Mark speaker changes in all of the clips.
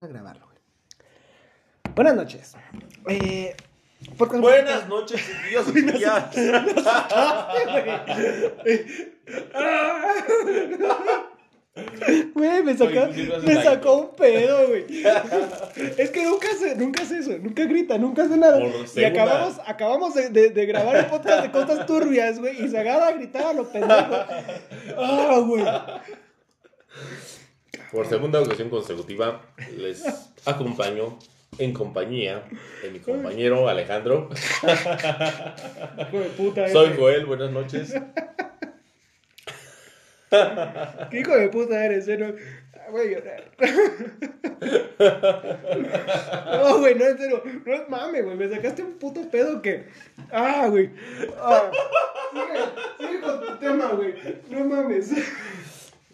Speaker 1: a grabarlo. Buenas noches. Eh,
Speaker 2: Buenas noches, Dios mío.
Speaker 1: Güey, me sacó,
Speaker 2: ahí.
Speaker 1: sacó un pedo, güey. Es que nunca hace, nunca hace eso, nunca grita, nunca hace nada. Y acabamos, acabamos de, de- de grabar el podcast de cosas turbias, güey. Y se agarra a gritar a lo pendejo. Ah, güey.
Speaker 2: Por segunda ocasión consecutiva les acompaño en compañía de mi compañero Alejandro.
Speaker 1: Hijo de puta,
Speaker 2: Soy
Speaker 1: ese.
Speaker 2: Joel, buenas noches.
Speaker 1: ¿Qué hijo de puta eres, eh? No, Ah, voy a llorar. No, güey, no, en serio. No es mame, güey. Me sacaste un puto pedo que. Ah, güey. Ah. Sigue, sigue con tu tema, güey. No mames.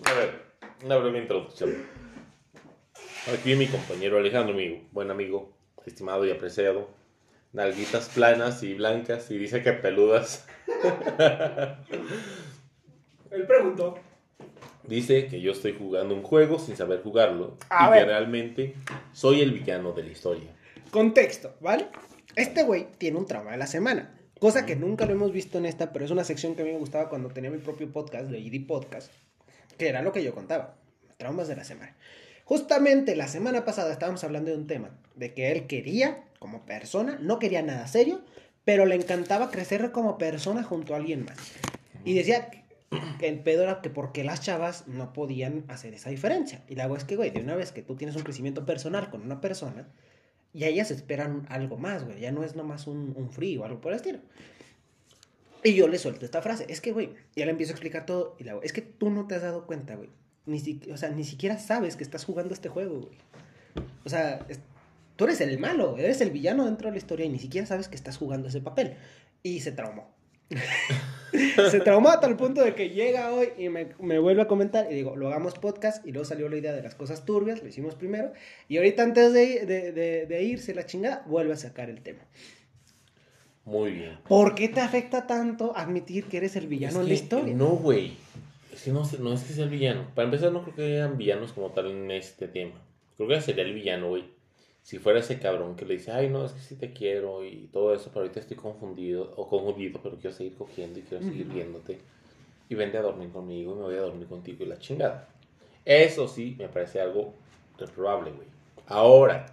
Speaker 2: A ver, una breve introducción. Aquí mi compañero Alejandro, mi buen amigo, estimado y apreciado. Nalguitas planas y blancas y dice que peludas.
Speaker 1: Él preguntó.
Speaker 2: Dice que yo estoy jugando un juego sin saber jugarlo
Speaker 1: A
Speaker 2: y
Speaker 1: ver.
Speaker 2: que realmente soy el villano de la historia.
Speaker 1: Contexto, ¿vale? Este güey tiene un trauma de la semana. Cosa que nunca lo hemos visto en esta, pero es una sección que a mí me gustaba cuando tenía mi propio podcast, de ID Podcast, que era lo que yo contaba. Traumas de la semana. Justamente la semana pasada estábamos hablando de un tema, de que él quería, como persona, no quería nada serio, pero le encantaba crecer como persona junto a alguien más. Y decía que- el pedo era que porque las chavas no podían hacer esa diferencia. Y la hago es que, güey, de una vez que tú tienes un crecimiento personal con una persona, ya ellas esperan algo más, güey. Ya no es nomás un, un free o algo por el estilo. Y yo le suelto esta frase. Es que, güey, ya le empiezo a explicar todo. Es que tú no te has dado cuenta, güey. Ni si- o sea, ni siquiera sabes que estás jugando este juego, güey. O sea, tú eres el malo, eres el villano dentro de la historia y ni siquiera sabes que estás jugando ese papel. Y se traumó. se traumó a tal punto de que llega hoy y me, me vuelve a comentar y digo, lo hagamos podcast y luego salió la idea de las cosas turbias, lo hicimos primero y ahorita antes de- de- de irse la chingada, vuelve a sacar el tema.
Speaker 2: Muy bien.
Speaker 1: ¿Por qué te afecta tanto admitir que eres el villano
Speaker 2: Es
Speaker 1: en la historia?
Speaker 2: No, güey. Es que no, no es que sea el villano. Para empezar, no creo que hayan villanos como tal en este tema. Creo que sería el villano, güey. Si fuera ese cabrón que le dice, ay, no, es que sí te quiero y todo eso, pero ahorita estoy confundido, o confundido, pero quiero seguir cogiendo y quiero seguir viéndote. Y vente a dormir conmigo y me voy a dormir contigo y la chingada. Eso sí, me parece algo reprobable, güey. Ahora,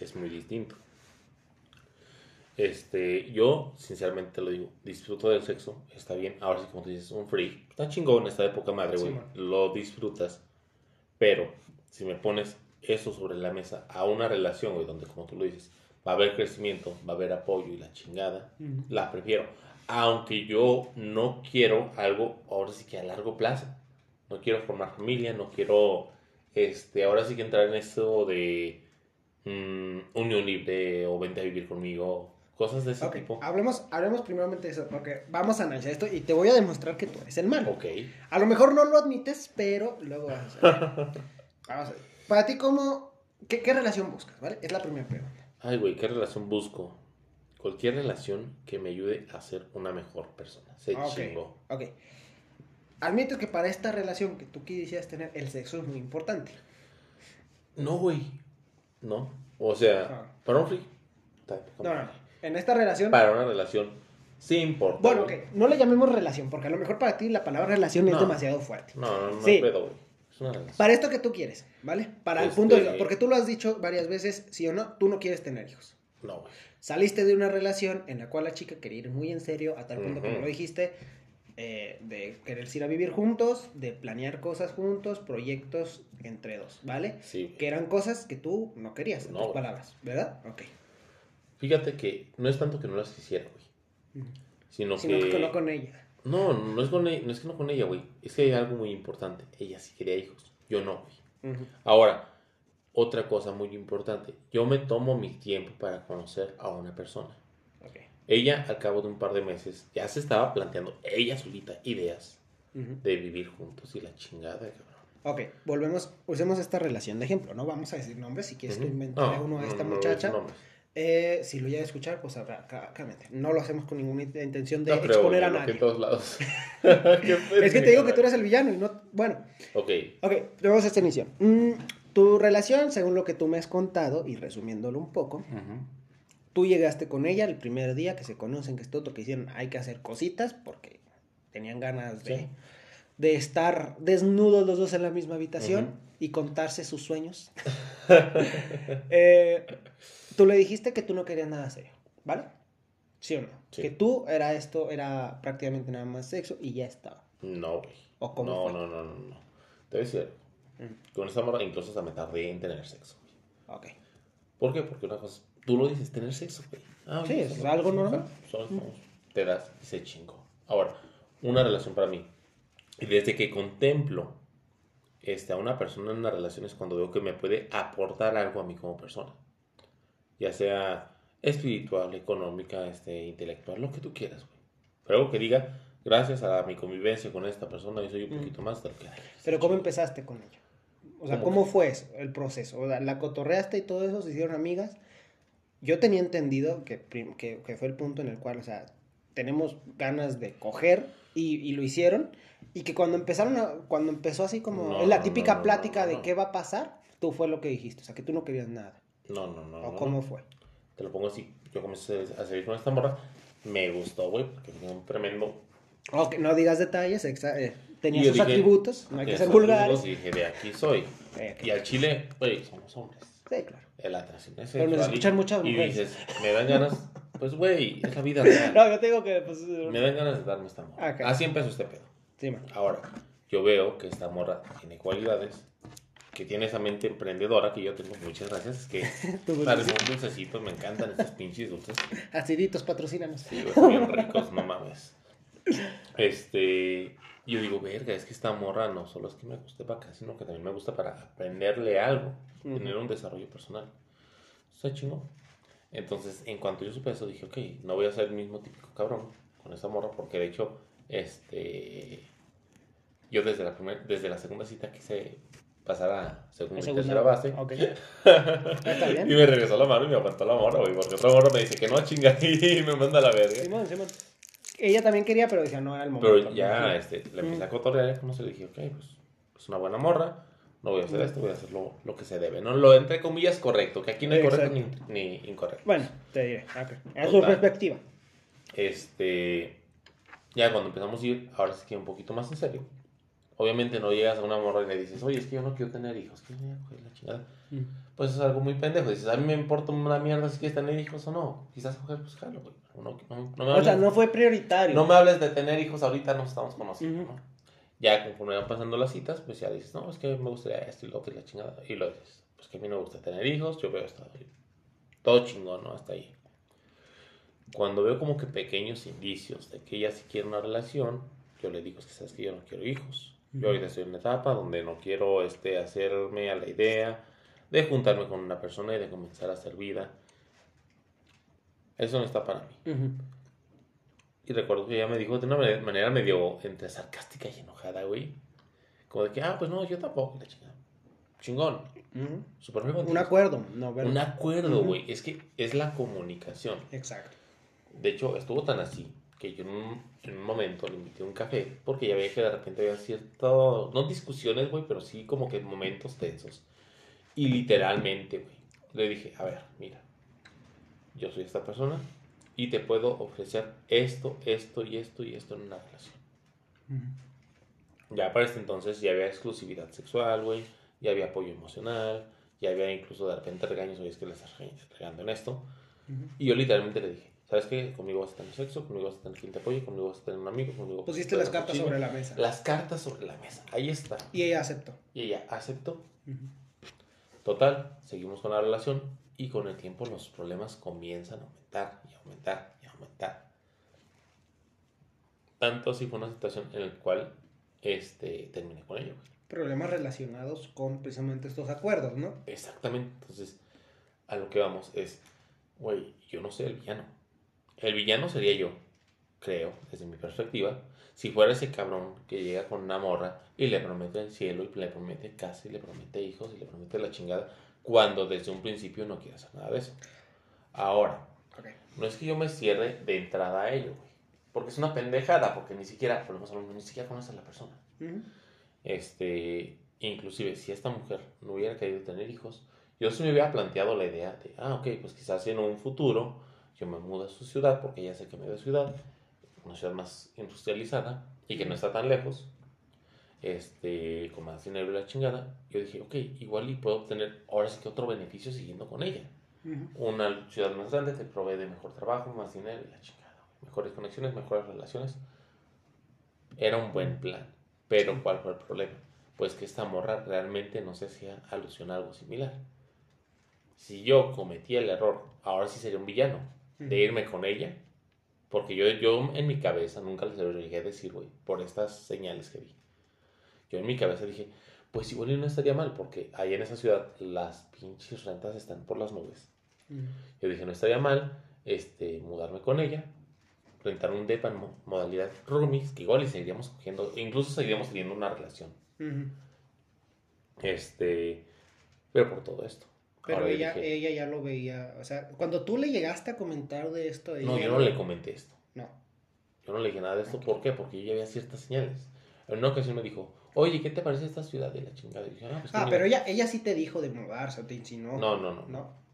Speaker 2: es muy distinto. Este, yo, sinceramente te lo digo, disfruto del sexo, está bien. Ahora sí, como tú dices, un free. Está chingón, está de poca madre, güey. lo disfrutas. Pero, si me pones eso sobre la mesa a una relación, güey, donde, como tú lo dices, va a haber crecimiento, va a haber apoyo y la chingada, la prefiero. Aunque yo no quiero algo, ahora sí que a largo plazo. No quiero formar familia, no quiero, este, ahora sí que entrar en eso de mm, unión libre o vente a vivir conmigo, cosas de ese tipo.
Speaker 1: hablemos, hablemos primeramente de eso, porque vamos a analizar esto y te voy a demostrar que tú eres el malo.
Speaker 2: Ok.
Speaker 1: A lo mejor no lo admites, pero luego vas a ver. Vamos a ver. Para ti, ¿cómo, qué, qué relación buscas? ¿Vale? Es la primera pregunta.
Speaker 2: Ay, güey, ¿qué relación busco? Cualquier relación que me ayude a ser una mejor persona. Se
Speaker 1: Ah, ok.
Speaker 2: chingó.
Speaker 1: Ok. Admito que para esta relación que tú quisieras tener, el sexo es muy importante.
Speaker 2: No, güey. No. O sea,
Speaker 1: Ah.
Speaker 2: para un free.
Speaker 1: No, no, no. En esta relación.
Speaker 2: Para una relación, sí importa.
Speaker 1: Bueno, ok. No le llamemos relación, porque a lo mejor para ti la palabra relación es
Speaker 2: No.
Speaker 1: demasiado fuerte.
Speaker 2: No, no, no
Speaker 1: Sí.
Speaker 2: pedo, güey. Es una relación.
Speaker 1: Para esto que tú quieres, ¿vale? Para el
Speaker 2: Este-
Speaker 1: punto de. Porque tú lo has dicho varias veces, sí o no, tú no quieres tener hijos.
Speaker 2: No, güey.
Speaker 1: Saliste de una relación en la cual la chica quería ir muy en serio, a tal punto
Speaker 2: Ujú.
Speaker 1: como lo dijiste, eh, de querer ir a vivir juntos, de planear cosas juntos, proyectos entre dos, ¿vale?
Speaker 2: Sí.
Speaker 1: Que eran cosas que tú no querías, en
Speaker 2: No,
Speaker 1: tus palabras, ¿verdad? Ok.
Speaker 2: Fíjate que no es tanto que no las quisiera, güey. Sino,
Speaker 1: Sino
Speaker 2: que...
Speaker 1: que no con ella.
Speaker 2: No, no es, con e- no es que no con ella, güey. Es que hay algo muy importante. Ella sí quería hijos. Yo no, güey. Ahora, otra cosa muy importante. Yo me tomo mi tiempo para conocer a una persona.
Speaker 1: Ok.
Speaker 2: Ella, al cabo de un par de meses, ya se estaba planteando, ella solita, ideas de vivir juntos y la chingada, cabrón.
Speaker 1: Ok, volvemos, usemos esta relación de ejemplo, no vamos a decir nombres, si quieres tú
Speaker 2: Ujú.
Speaker 1: inventarle
Speaker 2: No,
Speaker 1: uno a esta
Speaker 2: no, no,
Speaker 1: muchacha.
Speaker 2: no, no.
Speaker 1: Eh, si lo llega a escuchar, pues habrá, claramente. No lo hacemos con ninguna int- intención de
Speaker 2: No creo,
Speaker 1: exponer a nadie.
Speaker 2: en todos lados.
Speaker 1: Es que te digo que tú eres el villano y no. Bueno,
Speaker 2: Ok,
Speaker 1: ok, vamos a esta inicio. Mm, Tu relación, según lo que tú me has contado, y resumiéndolo un poco,
Speaker 2: Ujú.
Speaker 1: tú llegaste con ella el primer día que se conocen, que es todo que hicieron, hay que hacer cositas porque tenían ganas de,
Speaker 2: Sí.
Speaker 1: de estar desnudos los dos en la misma habitación
Speaker 2: Ujú.
Speaker 1: y contarse sus sueños. Eh, tú le dijiste que tú no querías nada serio, ¿vale? ¿Sí o no?
Speaker 2: Sí.
Speaker 1: Que tú era esto, era prácticamente nada más sexo y ya estaba.
Speaker 2: No, güey.
Speaker 1: ¿O cómo
Speaker 2: no,
Speaker 1: fue?
Speaker 2: no, no, no, no. Te voy a decir.
Speaker 1: Mm.
Speaker 2: Con esta morra incluso hasta me tardé en tener sexo. güey.
Speaker 1: Ok.
Speaker 2: ¿Por qué? Porque una cosa, tú lo dices, tener sexo, güey. Ah,
Speaker 1: Sí, es algo normal.
Speaker 2: solo estamos- te das y se chingó. Ahora, una relación para mí. Y desde que contemplo este, a una persona en una relación es cuando veo que me puede aportar algo a mí como persona. Ya sea espiritual, económica, este, intelectual, lo que tú quieras, güey. Pero algo que diga, gracias a mi convivencia con esta persona, yo soy un
Speaker 1: Mm.
Speaker 2: poquito más de lo que
Speaker 1: Pero ¿cómo empezaste con ella? O sea,
Speaker 2: ¿Cómo
Speaker 1: ¿cómo fue eso, el proceso? O sea, la cotorreaste y todo eso, se hicieron amigas. Yo tenía entendido que, que, que fue el punto en el cual, o sea, tenemos ganas de coger y, y lo hicieron. Y que cuando empezaron a, cuando empezó así como
Speaker 2: No,
Speaker 1: en la típica
Speaker 2: no, no,
Speaker 1: plática de qué va a pasar, tú fue lo que dijiste. O sea, que tú no querías nada.
Speaker 2: No, no, no.
Speaker 1: ¿O
Speaker 2: no,
Speaker 1: cómo
Speaker 2: no.
Speaker 1: fue?
Speaker 2: Te lo pongo así. Yo comencé a salir con esta morra. Me gustó, güey, porque tenía un tremendo.
Speaker 1: Ok, no digas detalles, exa- eh, tenía
Speaker 2: Y
Speaker 1: sus
Speaker 2: dije,
Speaker 1: atributos, no hay que ser vulgares.
Speaker 2: Y dije, de aquí soy.
Speaker 1: Eh.
Speaker 2: Y al chile, güey, somos hombres.
Speaker 1: Sí, claro.
Speaker 2: La atracción es
Speaker 1: Pero nos
Speaker 2: y-
Speaker 1: escuchan muchas
Speaker 2: Y
Speaker 1: mujeres.
Speaker 2: dices, me dan ganas. Pues, güey, es la vida real.
Speaker 1: No, yo te digo que, pues...
Speaker 2: Me dan ganas de darme esta morra.
Speaker 1: Ok.
Speaker 2: Así empezó este pedo.
Speaker 1: Sí, man.
Speaker 2: Ahora, yo veo que esta morra tiene cualidades, que tiene esa mente emprendedora que yo tengo. Muchas gracias. Es que
Speaker 1: Tu
Speaker 2: para
Speaker 1: dulcecito.
Speaker 2: un dulcecito me encantan estos pinches dulces.
Speaker 1: Aciditos, patrocínanos.
Speaker 2: Sí, son bien ricos, no mames. Este, yo digo, verga, es que esta morra no solo es que me guste para acá, sino que también me gusta para aprenderle algo, tener un desarrollo personal. Está chingón. Entonces, en cuanto yo supe eso, dije, ok, no voy a ser el mismo típico cabrón con esta morra, porque de hecho, este, yo desde la primer, desde la segunda cita quise pasar a segunda
Speaker 1: Segunda-
Speaker 2: tercera base.
Speaker 1: Ok. Está bien.
Speaker 2: Y me regresó la mano y me aguantó la morra, güey, porque otra morra me dice que no, chinga, y me manda a la verga.
Speaker 1: Simón, Simón. Ella también quería, pero decía, no era el momento.
Speaker 2: Pero ya,
Speaker 1: ¿no?
Speaker 2: este, le empecé a cotorrear, como se le dije, ok, pues es una buena morra, no voy a hacer esto, voy a hacer lo, lo que se debe. No lo entre comillas correcto, que aquí no hay correcto ni, ni incorrecto.
Speaker 1: Bueno, te diré. ok. Es su perspectiva.
Speaker 2: Este, ya cuando empezamos a ir, ahora sí que un poquito más en serio. Obviamente no llegas a una morra y le dices, oye, es que yo no quiero tener hijos, coger la chingada. Pues es algo muy pendejo. Dices, a mí me importa una mierda si quieres tener hijos o no. Quizás coger, pues jalo, güey. No, no, no me
Speaker 1: O sea, no fue prioritario.
Speaker 2: No me hables de tener hijos ahorita, nos estamos conociendo. ¿no? Ya conforme van pasando las citas, pues ya dices, no, es que me gustaría esto y lo otro y la chingada. Y lo dices, pues que a mí no me gusta tener hijos, yo veo esto. Todo chingón, ¿no? Hasta ahí. Cuando veo como que pequeños indicios de que ella sí quiere una relación, yo le digo, es que sabes que yo no quiero hijos. Yo ahorita estoy en una etapa donde no quiero este, hacerme a la idea de juntarme con una persona y de comenzar a hacer vida. Eso no está para mí.
Speaker 1: Ujú.
Speaker 2: Y recuerdo que ella me dijo de una manera, medio entre sarcástica y enojada, güey. Como de que, ah, pues no, yo tampoco, la chingada. Chingón. Super bien
Speaker 1: Un acuerdo, no, ¿verdad?
Speaker 2: Un acuerdo, güey. Es que es la comunicación.
Speaker 1: Exacto.
Speaker 2: De hecho, estuvo tan así que yo en un, en un momento le invité a un café porque ya veía que de repente había cierto, no discusiones, güey, pero sí como que momentos tensos. Y literalmente, güey, le dije, a ver, mira, yo soy esta persona y te puedo ofrecer esto, esto y esto y esto en una relación. Ya para este entonces ya había exclusividad sexual, güey, ya había apoyo emocional, ya había incluso de repente regaños, oye, es que le estás rega- regando en esto.
Speaker 1: Ujú.
Speaker 2: Y yo literalmente le dije, ¿sabes qué? Conmigo vas a tener sexo, conmigo vas a tener quien te apoye, conmigo vas a tener un amigo, conmigo
Speaker 1: Pusiste las cartas
Speaker 2: cuchillo".
Speaker 1: sobre la mesa.
Speaker 2: Las cartas sobre la mesa, ahí está.
Speaker 1: Y ella aceptó.
Speaker 2: Y ella aceptó. Total, seguimos con la relación y con el tiempo los problemas comienzan a aumentar y aumentar y aumentar. Tanto así fue una situación en la cual este, terminé con ella. güey.
Speaker 1: Problemas relacionados con precisamente estos acuerdos, ¿no?
Speaker 2: Exactamente. Entonces, a lo que vamos es, güey, yo no soy el villano. El villano sería yo, creo, desde mi perspectiva, si fuera ese cabrón que llega con una morra y le promete el cielo y le promete casa y le promete hijos y le promete la chingada, cuando desde un principio no quiere hacer nada de eso. Ahora, no es que yo me cierre de entrada a ello, güey. Porque es una pendejada, porque ni siquiera, a lo mismo, ni siquiera conoces a la persona.
Speaker 1: Ujú.
Speaker 2: Este, inclusive si esta mujer no hubiera querido tener hijos, yo sí me había planteado la idea de, ah, ok, pues quizás en un futuro yo me mudo a su ciudad, porque ya sé que me de ciudad, una ciudad más industrializada y que no está tan lejos, este, con más dinero y la chingada. Yo dije, ok, igual y puedo obtener ahora sí que otro beneficio siguiendo con ella. Una ciudad más grande te provee de mejor trabajo, más dinero y la chingada. Mejores conexiones, mejores relaciones. Era un buen plan. Pero ¿cuál fue el problema? Pues que esta morra realmente no se hacía alusión a algo similar. Si yo cometía el error, ahora sí sería un villano, de irme con ella. Porque yo, yo en mi cabeza nunca les llegué a decir, güey, por estas señales que vi. Yo en mi cabeza dije, pues igual no estaría mal, porque ahí en esa ciudad las pinches rentas están por las nubes. Yo dije, no estaría mal este, mudarme con ella, rentar un depa en modalidad roomies, que igual y seguiríamos cogiendo, incluso seguiríamos teniendo una relación. Este, pero por todo esto.
Speaker 1: Pero ella, ella ya lo veía, o sea, cuando tú le llegaste a comentar de esto...
Speaker 2: no, yo no le comenté esto. No. Yo no le dije nada de esto, ¿por qué? Porque yo ya había ciertas señales. En una ocasión me dijo, oye, ¿qué te parece esta ciudad de la chingada?
Speaker 1: ah, pues ah pero ella, ella sí te dijo de mudarse, o te insinuó.
Speaker 2: No, no, no. ¿No?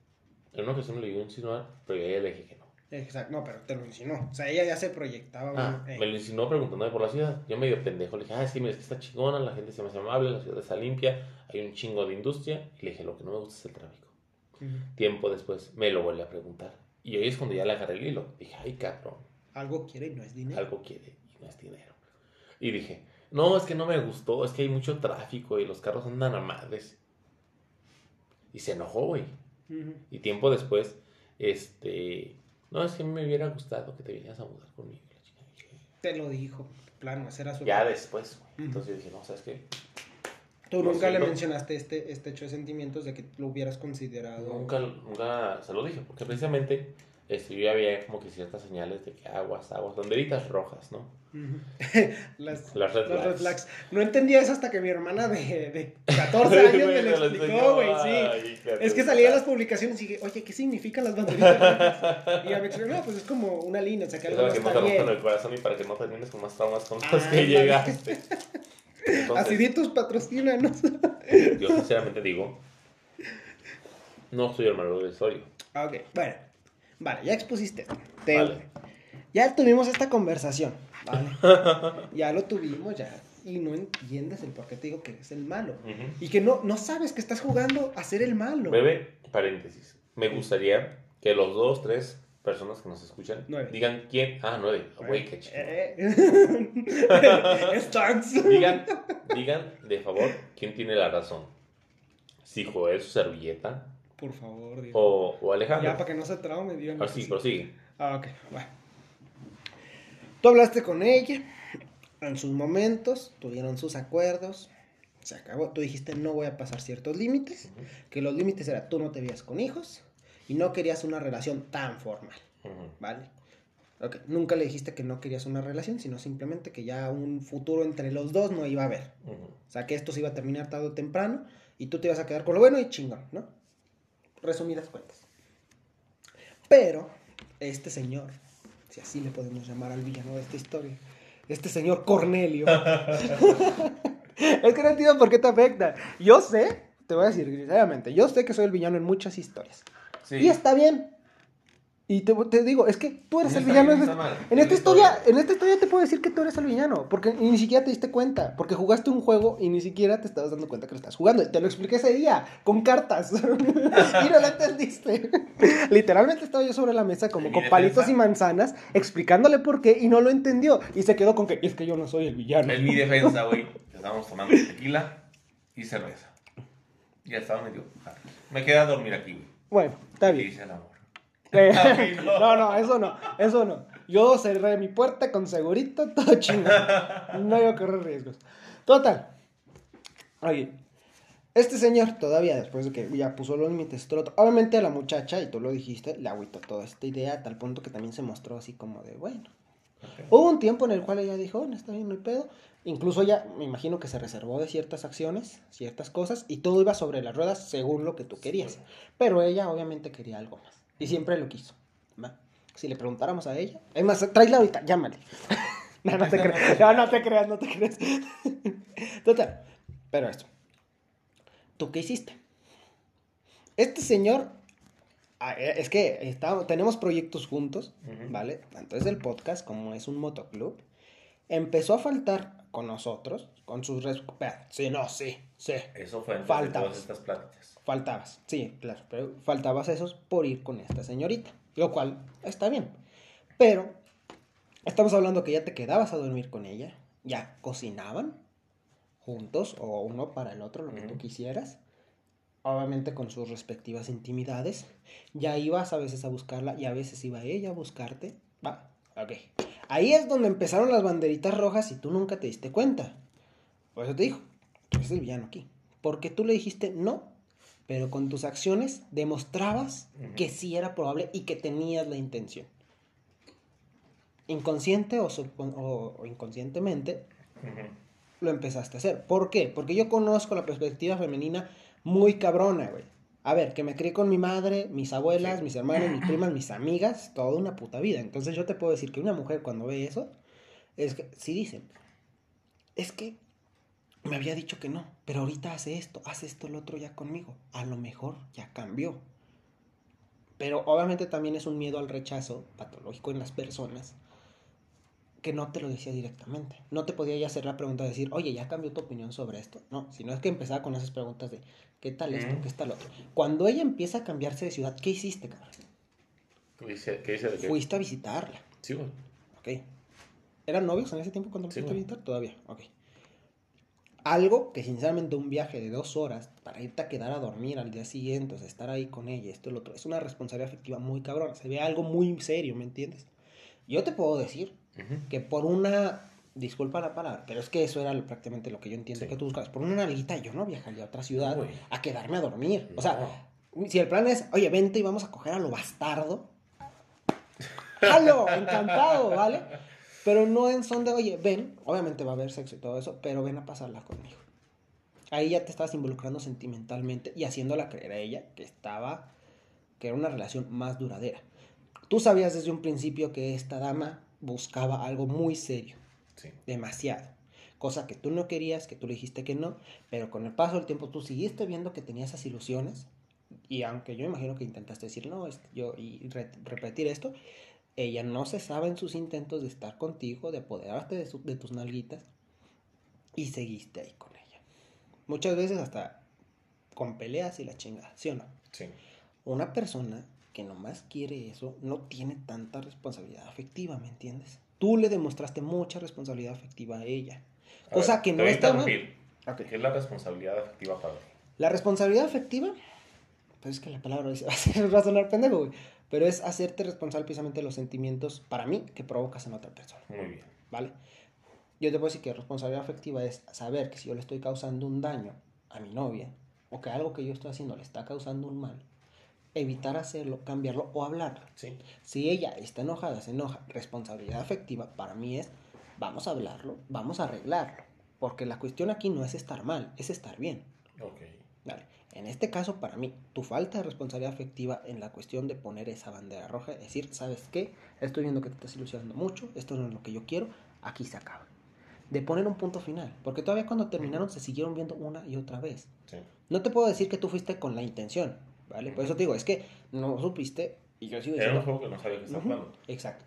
Speaker 2: En una ocasión me lo a insinuar, pero ella le dije que.
Speaker 1: Exacto, no, pero te lo insinuó. O sea, ella ya se proyectaba.
Speaker 2: Ah, me lo insinuó preguntándome por la ciudad. Yo medio pendejo le dije, ah, sí, mira, es que está chingona, la gente se me hace amable, la ciudad está limpia, hay un chingo de industria. Y le dije, lo que no me gusta es el tráfico. Tiempo después me lo vuelve a preguntar. Y ahí es cuando ya le agarré el hilo. Dije, ay, cabrón.
Speaker 1: Algo quiere y no es dinero.
Speaker 2: Algo quiere y no es dinero. Y dije, no, es que no me gustó, es que hay mucho tráfico y los carros andan a madres. Y se enojó, güey. Y tiempo después, este, no, es que me hubiera gustado que te vinieras a mudar conmigo.
Speaker 1: Te lo dijo, plano, era su...
Speaker 2: Ya después, güey. Entonces yo dije, no, ¿sabes qué?
Speaker 1: Tú nunca le mencionaste este, este hecho de sentimientos de que lo hubieras considerado.
Speaker 2: Nunca, nunca se lo dije, porque precisamente este, yo ya había como que ciertas señales de que aguas, aguas, banderitas rojas, ¿no?
Speaker 1: las, las, red, flags. No entendía eso hasta que mi hermana de, de 14 años me lo explicó, güey, sí. es que salía en las publicaciones y dije, oye, ¿qué significan las banderitas rojas? Y ella me explicó, no, pues es como una línea, o sea, que algo
Speaker 2: no que no te el corazón y para que no termines con más traumas con los que llegaste.
Speaker 1: Aciditos patrocínanos.
Speaker 2: yo sinceramente digo, no soy el malo de historia.
Speaker 1: Ok, bueno. Vale, ya expusiste. Ya tuvimos esta conversación. Vale. ya lo tuvimos, ya. Y no entiendes el por qué te digo que eres el malo. Y que no, no sabes que estás jugando a ser el malo.
Speaker 2: Bebé, paréntesis. Me gustaría que los dos, tres personas que nos escuchan digan quién. Ah, nueve. Güey, qué chido. Eh, eh. digan, digan, de favor, quién tiene la razón. Si Joel su servilleta
Speaker 1: por favor,
Speaker 2: Dios. O, o Alejandro.
Speaker 1: Ya, para que no se traume,
Speaker 2: díganme. Ah, sí, prosigue.
Speaker 1: Ah, ok, bueno. Tú hablaste con ella en sus momentos, tuvieron sus acuerdos, se acabó. Tú dijiste no voy a pasar ciertos límites, que los límites eran tú no te veías con hijos y no querías una relación tan formal, ¿vale? Ok, nunca le dijiste que no querías una relación, sino simplemente que ya un futuro entre los dos no iba a haber. O sea, que esto se iba a terminar tarde o temprano y tú te ibas a quedar con lo bueno y chingón, ¿no? Resumidas cuentas. Pero este señor, si así le podemos llamar al villano de esta historia, este señor Cornelio, es que no entiendo por qué te afecta. Yo sé, te voy a decir sinceramente, yo sé que soy el villano en muchas historias. Y está bien. Y te, te, digo, es que tú eres el villano. en, esta historia, en esta historia te puedo decir que tú eres el villano. Porque ni siquiera te diste cuenta. Porque jugaste un juego y ni siquiera te estabas dando cuenta que lo estás jugando. Te lo expliqué ese día, con cartas. y no lo entendiste. Literalmente estaba yo sobre la mesa como con palitos y manzanas, explicándole por qué y no lo entendió. Y se quedó con que es que yo no soy el villano.
Speaker 2: En mi defensa, güey, estábamos tomando tequila y cerveza. Ya estaba medio. Me quedé a dormir aquí, güey.
Speaker 1: Bueno, está bien. no, no, eso no, eso no. Yo cerré mi puerta con segurito, todo chingado. No iba a correr riesgos. Total. Oye, este señor todavía después de que ya puso los límites, obviamente a la muchacha, y tú lo dijiste, le agüitó toda esta idea a tal punto que también se mostró así como de, bueno. Hubo un tiempo en el cual ella dijo, no está bien, no hay pedo. Incluso ella, me imagino que se reservó de ciertas acciones, ciertas cosas, y todo iba sobre las ruedas según lo que tú querías. Pero ella obviamente quería algo más. Y siempre lo quiso. ¿va? Si le preguntáramos a ella. Es más, tráela ahorita, llámale. no, no te creas. No, no te creas, no te creas. Total. Pero esto. ¿tú qué hiciste? Este señor, eh, es que está- tenemos proyectos juntos. ¿vale? Tanto es el podcast como es un motoclub. Empezó a faltar con nosotros, con sus... res- espera, Sí, no, sí, sí.
Speaker 2: Eso fue antes
Speaker 1: Falta.
Speaker 2: de todas estas pláticas.
Speaker 1: Faltabas, sí, claro, pero faltabas esos por ir con esta señorita, lo cual está bien. Pero estamos hablando que ya te quedabas a dormir con ella, ya cocinaban juntos o uno para el otro, lo que tú quisieras, obviamente con sus respectivas intimidades. Ya ibas a veces a buscarla y a veces iba ella a buscarte. Va, ok. Ahí es donde empezaron las banderitas rojas y tú nunca te diste cuenta. Por eso te dijo, tú eres el villano aquí. Porque tú le dijiste no, pero con tus acciones demostrabas que sí era probable y que tenías la intención. Inconsciente o, supo- o- o inconscientemente lo empezaste a hacer. ¿Por qué? Porque yo conozco la perspectiva femenina muy cabrona, güey. A ver, que me crié con mi madre, mis abuelas,
Speaker 2: Sí.
Speaker 1: mis hermanos, mis primas, mis amigas, toda una puta vida. Entonces yo te puedo decir que una mujer cuando ve eso, es que, sí dicen, es que me había dicho que no, pero ahorita hace esto, hace esto, el otro ya conmigo. A lo mejor ya cambió. Pero obviamente también es un miedo al rechazo patológico en las personas que no te lo decía directamente. No te podía ya hacer la pregunta de decir, oye, ¿ya cambió tu opinión sobre esto? No, sino es que empezaba con esas preguntas de, ¿qué tal esto? ¿Qué tal lo otro? Cuando ella empieza a cambiarse de ciudad, ¿qué hiciste, cabrón?
Speaker 2: ¿Qué dice de qué?
Speaker 1: Fuiste a visitarla,
Speaker 2: Sí, güey.
Speaker 1: ok. ¿Eran novios en ese tiempo cuando
Speaker 2: Sí,
Speaker 1: fuiste a visitar? Todavía, ok. Algo que sinceramente un viaje de dos horas para irte a quedar a dormir al día siguiente, o sea, estar ahí con ella, esto y lo otro, es una responsabilidad afectiva muy cabrona. Se ve algo muy serio, ¿me entiendes? Yo te puedo decir Que por una, disculpa la palabra, pero es que eso era prácticamente lo que yo entiendo
Speaker 2: Sí.
Speaker 1: que tú buscabas, por una nalguita yo no viajaría a otra ciudad a quedarme a dormir. O sea, si el plan es, oye, vente y vamos a coger a lo bastardo, ¡jalo! Encantado, ¿vale? Pero no en son de, oye, ven, obviamente va a haber sexo y todo eso, pero ven a pasarla conmigo. Ahí ya te estabas involucrando sentimentalmente y haciéndola creer a ella que estaba, que era una relación más duradera. Tú sabías desde un principio que esta dama buscaba algo muy serio,
Speaker 2: Sí.
Speaker 1: demasiado. Cosa que tú no querías, que tú le dijiste que no, pero con el paso del tiempo tú seguiste viendo que tenía esas ilusiones. Y aunque yo imagino que intentaste decir no, es- yo y re- repetir esto, ella no cesaba en sus intentos de estar contigo, de apoderarte de, su- de tus nalguitas, y seguiste ahí con ella. Muchas veces hasta con peleas y la chingada, ¿sí o no?
Speaker 2: Sí.
Speaker 1: Una persona que nomás quiere eso no tiene tanta responsabilidad afectiva, ¿me entiendes? Tú le demostraste mucha responsabilidad afectiva a ella.
Speaker 2: A
Speaker 1: Cosa
Speaker 2: ver,
Speaker 1: que no está mal.
Speaker 2: interrumpir.
Speaker 1: Ok.
Speaker 2: ¿Qué es la responsabilidad afectiva para ti?
Speaker 1: La responsabilidad afectiva, pues es que la palabra dice, va a sonar pendejo, güey. Pero es hacerte responsable precisamente de los sentimientos, para mí, que provocas en otra persona,
Speaker 2: Muy bien.
Speaker 1: ¿vale? Yo te puedo decir que responsabilidad afectiva es saber que si yo le estoy causando un daño a mi novia, o que algo que yo estoy haciendo le está causando un mal, evitar hacerlo, cambiarlo o hablarlo.
Speaker 2: Sí.
Speaker 1: Si ella está enojada, se enoja, responsabilidad afectiva para mí es, vamos a hablarlo, vamos a arreglarlo. Porque la cuestión aquí no es estar mal, es estar bien.
Speaker 2: Ok.
Speaker 1: Vale. En este caso, para mí, tu falta de responsabilidad afectiva en la cuestión de poner esa bandera roja, es decir, ¿sabes qué? Estoy viendo que te estás ilusionando mucho, esto no es lo que yo quiero, aquí se acaba. De poner un punto final, porque todavía cuando terminaron se siguieron viendo una y otra vez.
Speaker 2: Sí.
Speaker 1: No te puedo decir que tú fuiste con la intención, ¿vale? Por eso te digo, es que no supiste y yo sigo
Speaker 2: Era un
Speaker 1: diciendo...
Speaker 2: juego que no sabía que estaba jugando.
Speaker 1: Exacto.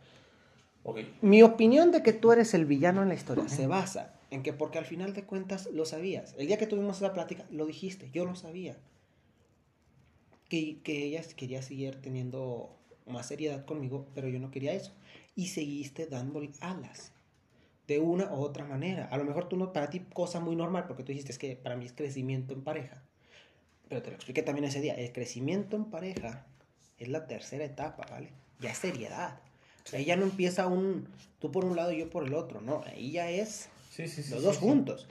Speaker 2: Ok.
Speaker 1: Mi opinión de que tú eres el villano en la historia se basa en que porque al final de cuentas lo sabías. El día que tuvimos esa plática lo dijiste, yo lo sabía. Que, que ella quería seguir teniendo más seriedad conmigo, pero yo no quería eso. Y seguiste dándole alas. De una u otra manera. A lo mejor tú no, para ti cosa muy normal, porque tú dijiste es que para mí es crecimiento en pareja. Pero te lo expliqué también ese día. El crecimiento en pareja es la tercera etapa, ¿vale? Ya es seriedad. O sea, ahí ya no empieza un tú por un lado y yo por el otro, no, ahí ya es
Speaker 2: Sí, sí, sí.
Speaker 1: los
Speaker 2: sí,
Speaker 1: dos
Speaker 2: sí.
Speaker 1: juntos.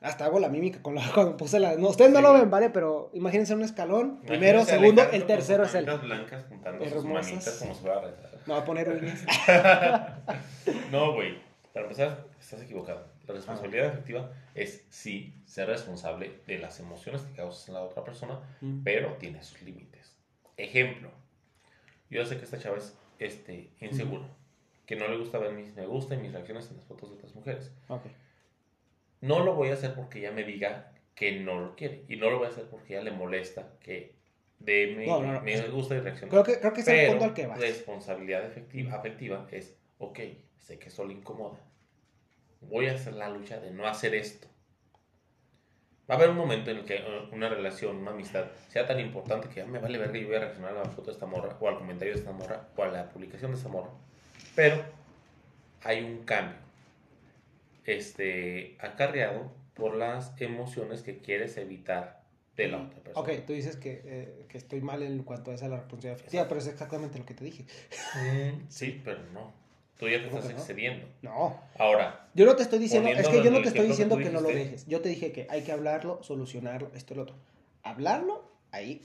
Speaker 1: Hasta hago la mímica con la, cuando puse la... No, ustedes no lo ven, ¿vale? Pero imagínense un escalón. Primero, segundo, el tercero
Speaker 2: sus
Speaker 1: es el...
Speaker 2: blancas juntando sus
Speaker 1: Hermosas.
Speaker 2: manitas como si fuera a rezar.
Speaker 1: Me voy a poner uñas.
Speaker 2: No, güey. Para empezar, estás equivocado. La responsabilidad efectiva es sí ser responsable de las emociones que causas en la otra persona,
Speaker 1: Mm.
Speaker 2: pero tiene sus límites. Ejemplo. Yo sé que esta chava es este, insegura, que no le gusta ver mis me gusta y mis reacciones en las fotos de otras mujeres.
Speaker 1: Ok.
Speaker 2: No lo voy a hacer porque ella me diga que no lo quiere. Y no lo voy a hacer porque ya le molesta que de mi,
Speaker 1: No, no, no.
Speaker 2: me gusta y reacciona.
Speaker 1: Creo que, creo que es el punto al que vas.
Speaker 2: responsabilidad efectiva, afectiva es, ok, sé que eso le incomoda. Voy a hacer la lucha de no hacer esto. Va a haber un momento en el que eh, una relación, una amistad, sea tan importante que ya me vale ver que yo voy a reaccionar a la foto de esta morra, o al comentario de esta morra, o a la publicación de esta morra. Pero hay un cambio este, acarreado por las emociones que quieres evitar de la otra persona.
Speaker 1: Ok, tú dices que, eh, que estoy mal en cuanto a esa la responsabilidad afectiva, pero es exactamente lo que te dije.
Speaker 2: Mm, sí, pero no. Tú ya te
Speaker 1: ¿Cómo
Speaker 2: estás excediendo.
Speaker 1: No,
Speaker 2: Ahora,
Speaker 1: yo no te estoy diciendo, es que yo no te estoy
Speaker 2: que
Speaker 1: diciendo que no lo dejes. Yo te dije que hay que hablarlo, solucionarlo, esto y lo otro. Hablarlo, ahí,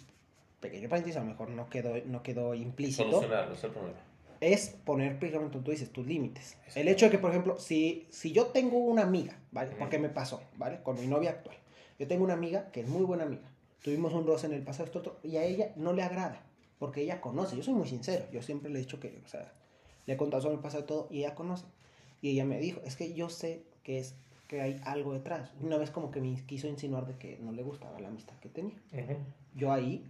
Speaker 1: pequeño paréntesis, a lo mejor no quedó, no quedó implícito.
Speaker 2: solucionarlo es el problema.
Speaker 1: es poner precisamente tú dices tus límites.
Speaker 2: Eso.
Speaker 1: El hecho de que, por ejemplo, si, si yo tengo una amiga, ¿vale? Porque me pasó, ¿vale? Con mi novia actual. Yo tengo una amiga que es muy buena amiga. Tuvimos un roce en el pasado, esto, otro, y a ella no le agrada, porque ella conoce. Yo soy muy sincero, yo siempre le he dicho que, o sea, le he contado sobre el pasado y todo, y ella conoce. Y ella me dijo, es que yo sé que es que hay algo detrás. Una vez como que me quiso insinuar de que no le gustaba la amistad que tenía. Yo ahí,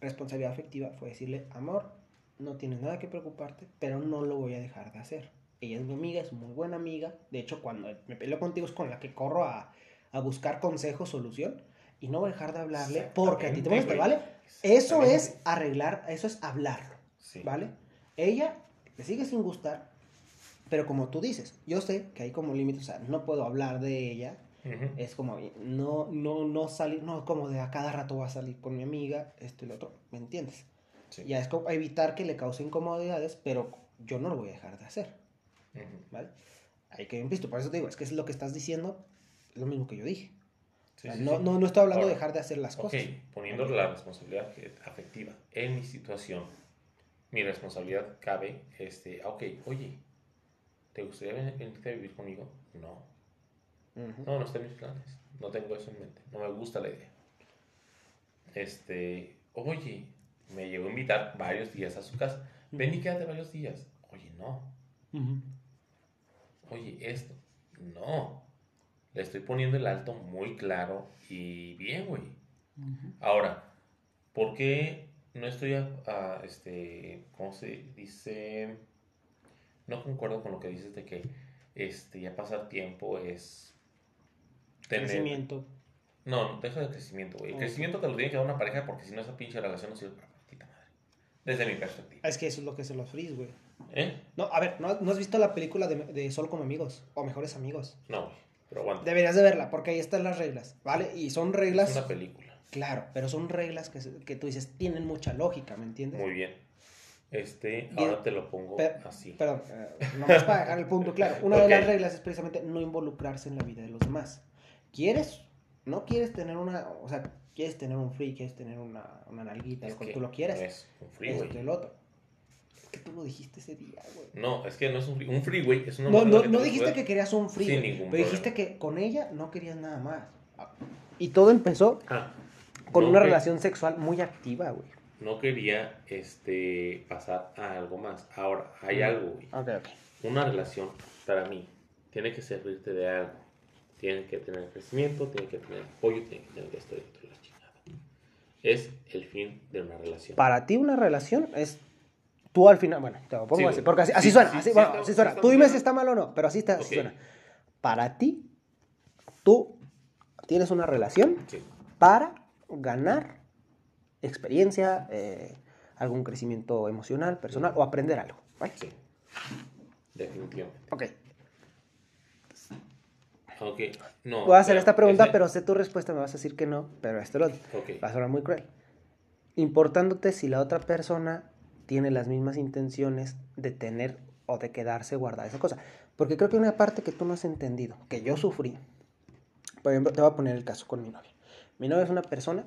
Speaker 1: responsabilidad afectiva, fue decirle, amor, no tienes nada que preocuparte, pero no lo voy a dejar de hacer. Ella es mi amiga, es muy buena amiga. De hecho, cuando me peleo contigo es con la que corro a, a buscar consejo, solución. Y no voy a dejar de hablarle porque a ti te molesta, ¿vale? Eso es arreglar, eso es hablarlo,
Speaker 2: Sí.
Speaker 1: ¿vale? Ella le sigue sin gustar, pero como tú dices, yo sé que hay como límites, o sea, no puedo hablar de ella,
Speaker 2: Ujú.
Speaker 1: es como, no, no, no salir, no como de a cada rato voy a salir con mi amiga, esto y lo otro, ¿me entiendes?
Speaker 2: Sí.
Speaker 1: Ya es como evitar que le cause incomodidades, pero yo no lo voy a dejar de hacer,
Speaker 2: Ujú.
Speaker 1: ¿vale? Hay que visto, por eso te digo, es que es lo que estás diciendo, es lo mismo que yo dije. O
Speaker 2: Sí,
Speaker 1: sea,
Speaker 2: sí,
Speaker 1: no, no, no estoy hablando de
Speaker 2: Ahora,
Speaker 1: dejar de hacer las
Speaker 2: Ok,
Speaker 1: cosas.
Speaker 2: poniendo la responsabilidad afectiva en mi situación, mi responsabilidad cabe, este, ah, ok, oye, ¿te gustaría ven- venirte a vivir conmigo? No, no, no está en mis planes, no tengo eso en mente, no me gusta la idea. Este, oye, me llegó a invitar varios días a su casa, ven y quédate varios días. Oye, no, oye, esto, no. Le estoy poniendo el alto muy claro y bien, güey. Ahora, ¿por qué no estoy, a, a, este, ¿cómo se dice? No concuerdo con lo que dices de que este, ya pasar tiempo es tener...
Speaker 1: Crecimiento.
Speaker 2: No, no, deja de crecimiento, güey. El crecimiento te lo tiene que dar una pareja porque si no esa pinche relación no sirve para puta madre. Desde mi perspectiva.
Speaker 1: Es que eso es lo que se los frizz, güey.
Speaker 2: ¿Eh?
Speaker 1: No, a ver, ¿no, no has visto la película de, de Solo como amigos? O Mejores Amigos.
Speaker 2: No, güey. Pero aguanta.
Speaker 1: Deberías de verla, porque ahí están las reglas, ¿vale? Y son reglas...
Speaker 2: Es una película.
Speaker 1: Claro, pero son reglas que, que tú dices tienen mucha lógica, ¿me entiendes?
Speaker 2: Muy bien. Este,
Speaker 1: Bien.
Speaker 2: ahora te lo pongo así.
Speaker 1: Perdón, eh, nomás para dejar el punto claro. Una de las reglas es precisamente no involucrarse en la vida de los demás. ¿Quieres? ¿No quieres tener una, o sea, quieres tener un free, quieres tener una, una nalguita,
Speaker 2: Es
Speaker 1: lo que tú lo quieras?
Speaker 2: No es un freeway.
Speaker 1: Esto y el otro. Es que tú lo dijiste ese día, güey.
Speaker 2: No, es que no es un, free- un freeway, es una
Speaker 1: No,
Speaker 2: morra
Speaker 1: no,
Speaker 2: que
Speaker 1: no
Speaker 2: te
Speaker 1: dijiste que querías un free,
Speaker 2: Sin
Speaker 1: güey,
Speaker 2: ningún
Speaker 1: pero
Speaker 2: problema.
Speaker 1: dijiste que con ella no querías nada más. Y todo empezó
Speaker 2: Ah,
Speaker 1: con
Speaker 2: no
Speaker 1: una
Speaker 2: que-
Speaker 1: relación sexual muy activa, güey.
Speaker 2: No quería este, pasar a algo más. Ahora, hay algo, güey.
Speaker 1: Ok, ok.
Speaker 2: Una relación, para mí, tiene que servirte de algo. Tiene que tener crecimiento, tiene que tener apoyo, tiene que tener esto esto y la chingada. Es el fin de una relación.
Speaker 1: Para ti una relación es tú al final, bueno, te lo pongo
Speaker 2: Sí,
Speaker 1: así, porque así, así
Speaker 2: Sí,
Speaker 1: suena,
Speaker 2: sí,
Speaker 1: así,
Speaker 2: sí
Speaker 1: bueno,
Speaker 2: está-
Speaker 1: así
Speaker 2: sí
Speaker 1: suena. Tú dime
Speaker 2: bien.
Speaker 1: si está mal o no, pero así está, así
Speaker 2: Ok.
Speaker 1: suena. Para ti, tú tienes una relación
Speaker 2: Sí.
Speaker 1: para ganar experiencia, eh, algún crecimiento emocional, personal o aprender algo. ¿vale?
Speaker 2: Sí. Definitivamente.
Speaker 1: Ok.
Speaker 2: Ok. No.
Speaker 1: Voy a hacer
Speaker 2: pero
Speaker 1: esta pregunta,
Speaker 2: ese-
Speaker 1: pero sé tu respuesta, me vas a decir que no, pero esto lo otro.
Speaker 2: Ok.
Speaker 1: Va a sonar muy cruel. Importándote si la otra persona tiene las mismas intenciones de tener o de quedarse guardada esa cosa. Porque creo que hay una parte que tú no has entendido, que yo sufrí. Por ejemplo, te voy a poner el caso con mi novia. Mi novia es una persona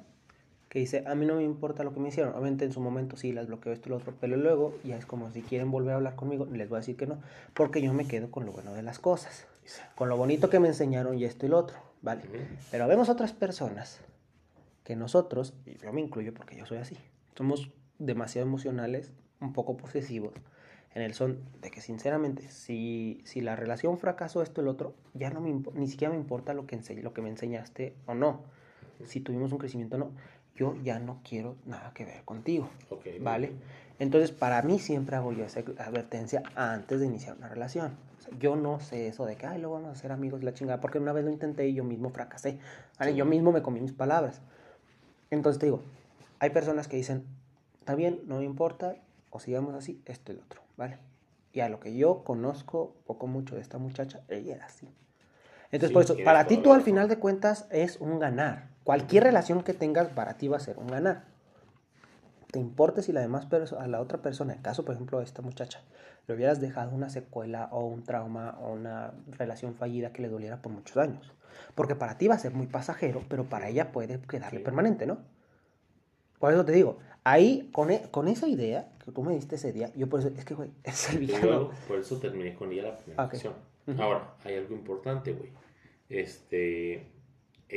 Speaker 1: que dice, a mí no me importa lo que me hicieron. Obviamente en su momento sí, las bloqueo esto y lo otro, pero luego ya es como si quieren volver a hablar conmigo, les voy a decir que no, porque yo me quedo con lo bueno de las cosas, con lo bonito que me enseñaron y esto y lo otro, ¿vale? Pero vemos otras personas que nosotros, y yo me incluyo porque yo soy así, somos demasiado emocionales, un poco posesivos, en el son de que sinceramente, si, si la relación fracasó esto y el otro, ya no me ni siquiera me importa lo que, lo que me enseñaste o no. Si tuvimos un crecimiento o no, yo ya no quiero nada que ver contigo.
Speaker 2: Ok.
Speaker 1: ¿Vale? Entonces, para mí siempre hago yo esa advertencia antes de iniciar una relación. O sea, yo no sé eso de que, ay, luego vamos a ser amigos, la chingada, porque una vez lo intenté y yo mismo fracasé. ¿vale?
Speaker 2: Sí.
Speaker 1: Yo mismo me comí mis palabras. Entonces te digo, hay personas que dicen, está bien, no me importa, o sigamos así, esto y lo otro, ¿vale? Y a lo que yo conozco poco mucho de esta muchacha, ella era así. Entonces,
Speaker 2: Sí,
Speaker 1: por eso, para ti tú al final de cuentas es un ganar. Cualquier relación que tengas para ti va a ser un ganar. Te importa si la demás a la otra persona, en caso por ejemplo de esta muchacha, le hubieras dejado una secuela o un trauma o una relación fallida que le doliera por muchos años. Porque para ti va a ser muy pasajero, pero para ella puede quedarle
Speaker 2: Sí.
Speaker 1: permanente, ¿no? Por eso te digo, ahí con, e- con esa idea que tú me diste ese día, yo por eso, es que, güey, es el villano.
Speaker 2: luego, por eso terminé con ella la primera
Speaker 1: Ok.
Speaker 2: acción.
Speaker 1: Ujú.
Speaker 2: Ahora, hay algo importante, güey. Este,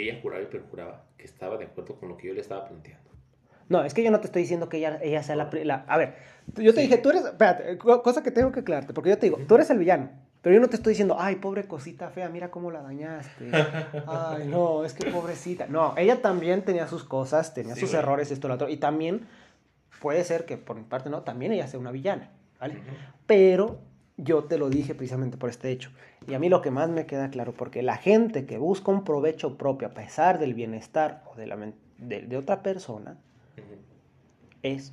Speaker 2: ella juraba y perjuraba que estaba de acuerdo con lo que yo le estaba planteando.
Speaker 1: No, es que yo no te estoy diciendo que ella, ella sea la, la- A ver, yo te
Speaker 2: Sí.
Speaker 1: dije, tú eres... Espérate, co- cosa que tengo que aclararte, porque yo te digo, tú eres el villano, pero yo no te estoy diciendo, ay, pobre cosita fea, mira cómo la dañaste. Ay, no, es que pobrecita. No, ella también tenía sus cosas, tenía
Speaker 2: Sí,
Speaker 1: sus
Speaker 2: güey.
Speaker 1: errores, esto, lo otro, y también puede ser que por mi parte no, también ella sea una villana, ¿vale?
Speaker 2: Ujú.
Speaker 1: Pero yo te lo dije precisamente por este hecho. Y a mí lo que más me queda claro, porque la gente que busca un provecho propio a pesar del bienestar o de, la, de, de otra persona,
Speaker 2: Ujú.
Speaker 1: es,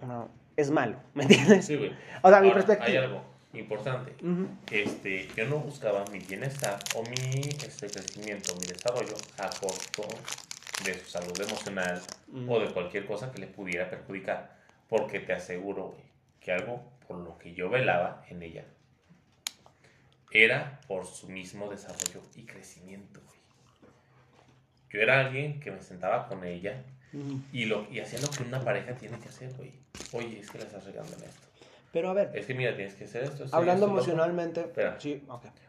Speaker 1: una- es malo, ¿me entiendes?
Speaker 2: Sí, güey.
Speaker 1: O sea, mi
Speaker 2: Ahora,
Speaker 1: perspectiva.
Speaker 2: Hay algo importante.
Speaker 1: Ujú.
Speaker 2: Este, yo no buscaba mi bienestar o mi este, crecimiento, mi desarrollo a costo de su salud emocional o de cualquier cosa que le pudiera perjudicar. Porque te aseguro, güey, que algo por lo que yo velaba en ella era por su mismo desarrollo y crecimiento. Yo era alguien que me sentaba con ella y, lo, y hacía lo que una pareja tiene que hacer, güey. Oye, es que la estás regando en esto.
Speaker 1: Pero a ver,
Speaker 2: Es que mira, tienes que hacer esto.
Speaker 1: hablando
Speaker 2: esto,
Speaker 1: emocionalmente,
Speaker 2: Espera.
Speaker 1: sí.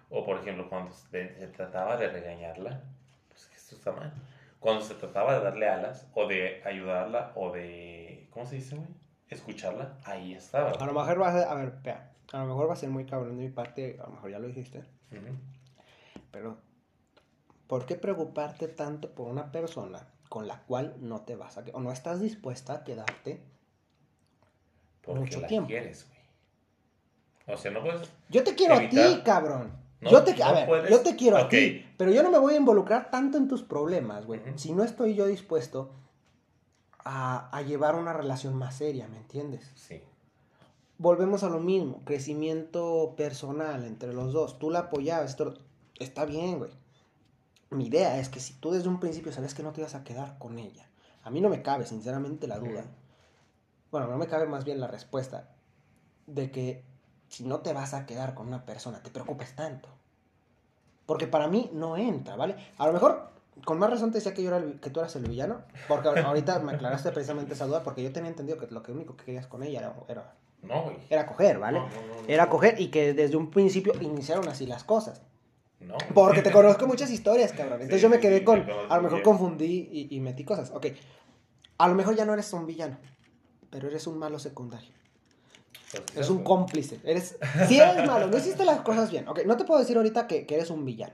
Speaker 2: O por ejemplo, cuando se, se trataba de regañarla, pues esto está mal. Cuando se trataba de darle alas, o de ayudarla, o de. ¿Cómo se dice, güey? Escucharla, ahí estaba.
Speaker 1: A lo mejor va a ser, a ver, a lo mejor va a ser muy cabrón de mi parte, a lo mejor ya lo dijiste,
Speaker 2: Ujú.
Speaker 1: pero ¿por qué preocuparte tanto por una persona con la cual no te vas a que- o no estás dispuesta a quedarte?
Speaker 2: Porque
Speaker 1: Mucho
Speaker 2: la
Speaker 1: tiempo.
Speaker 2: quieres, güey. O sea, no puedes.
Speaker 1: Yo te quiero a ti, cabrón.
Speaker 2: No,
Speaker 1: yo te, a
Speaker 2: no
Speaker 1: ver,
Speaker 2: puedes.
Speaker 1: yo te quiero a ti, pero yo no me voy a involucrar tanto en tus problemas, güey. Si no estoy yo dispuesto a, a llevar una relación más seria, ¿me entiendes?
Speaker 2: Sí.
Speaker 1: Volvemos a lo mismo, crecimiento personal entre los dos. Tú la apoyabas, esto está bien, güey. Mi idea es que si tú desde un principio sabes que no te ibas a quedar con ella, a mí no me cabe sinceramente la duda. Bueno, no me cabe más bien la respuesta de que si no te vas a quedar con una persona, te preocupes tanto. Porque para mí no entra, ¿vale? A lo mejor, con más razón te decía que, yo era el- que tú eras el villano, porque ahorita me aclaraste precisamente esa duda, porque yo tenía entendido que lo que único que querías con ella era, era,
Speaker 2: No, güey.
Speaker 1: era coger, ¿vale?
Speaker 2: No, no, no, no.
Speaker 1: Era coger y que desde un principio iniciaron así las cosas.
Speaker 2: No.
Speaker 1: Porque te conozco muchas historias, cabrón. Entonces
Speaker 2: Sí,
Speaker 1: yo me quedé
Speaker 2: sí,
Speaker 1: con,
Speaker 2: conozco
Speaker 1: a lo mejor
Speaker 2: bien.
Speaker 1: confundí y, y metí cosas. Ok, a lo mejor ya no eres un villano, pero eres un malo secundario.
Speaker 2: Pues,
Speaker 1: Es
Speaker 2: sí,
Speaker 1: un cómplice. Eres, sí eres malo, no hiciste las cosas bien. Ok, no te puedo decir ahorita que, que eres un villano.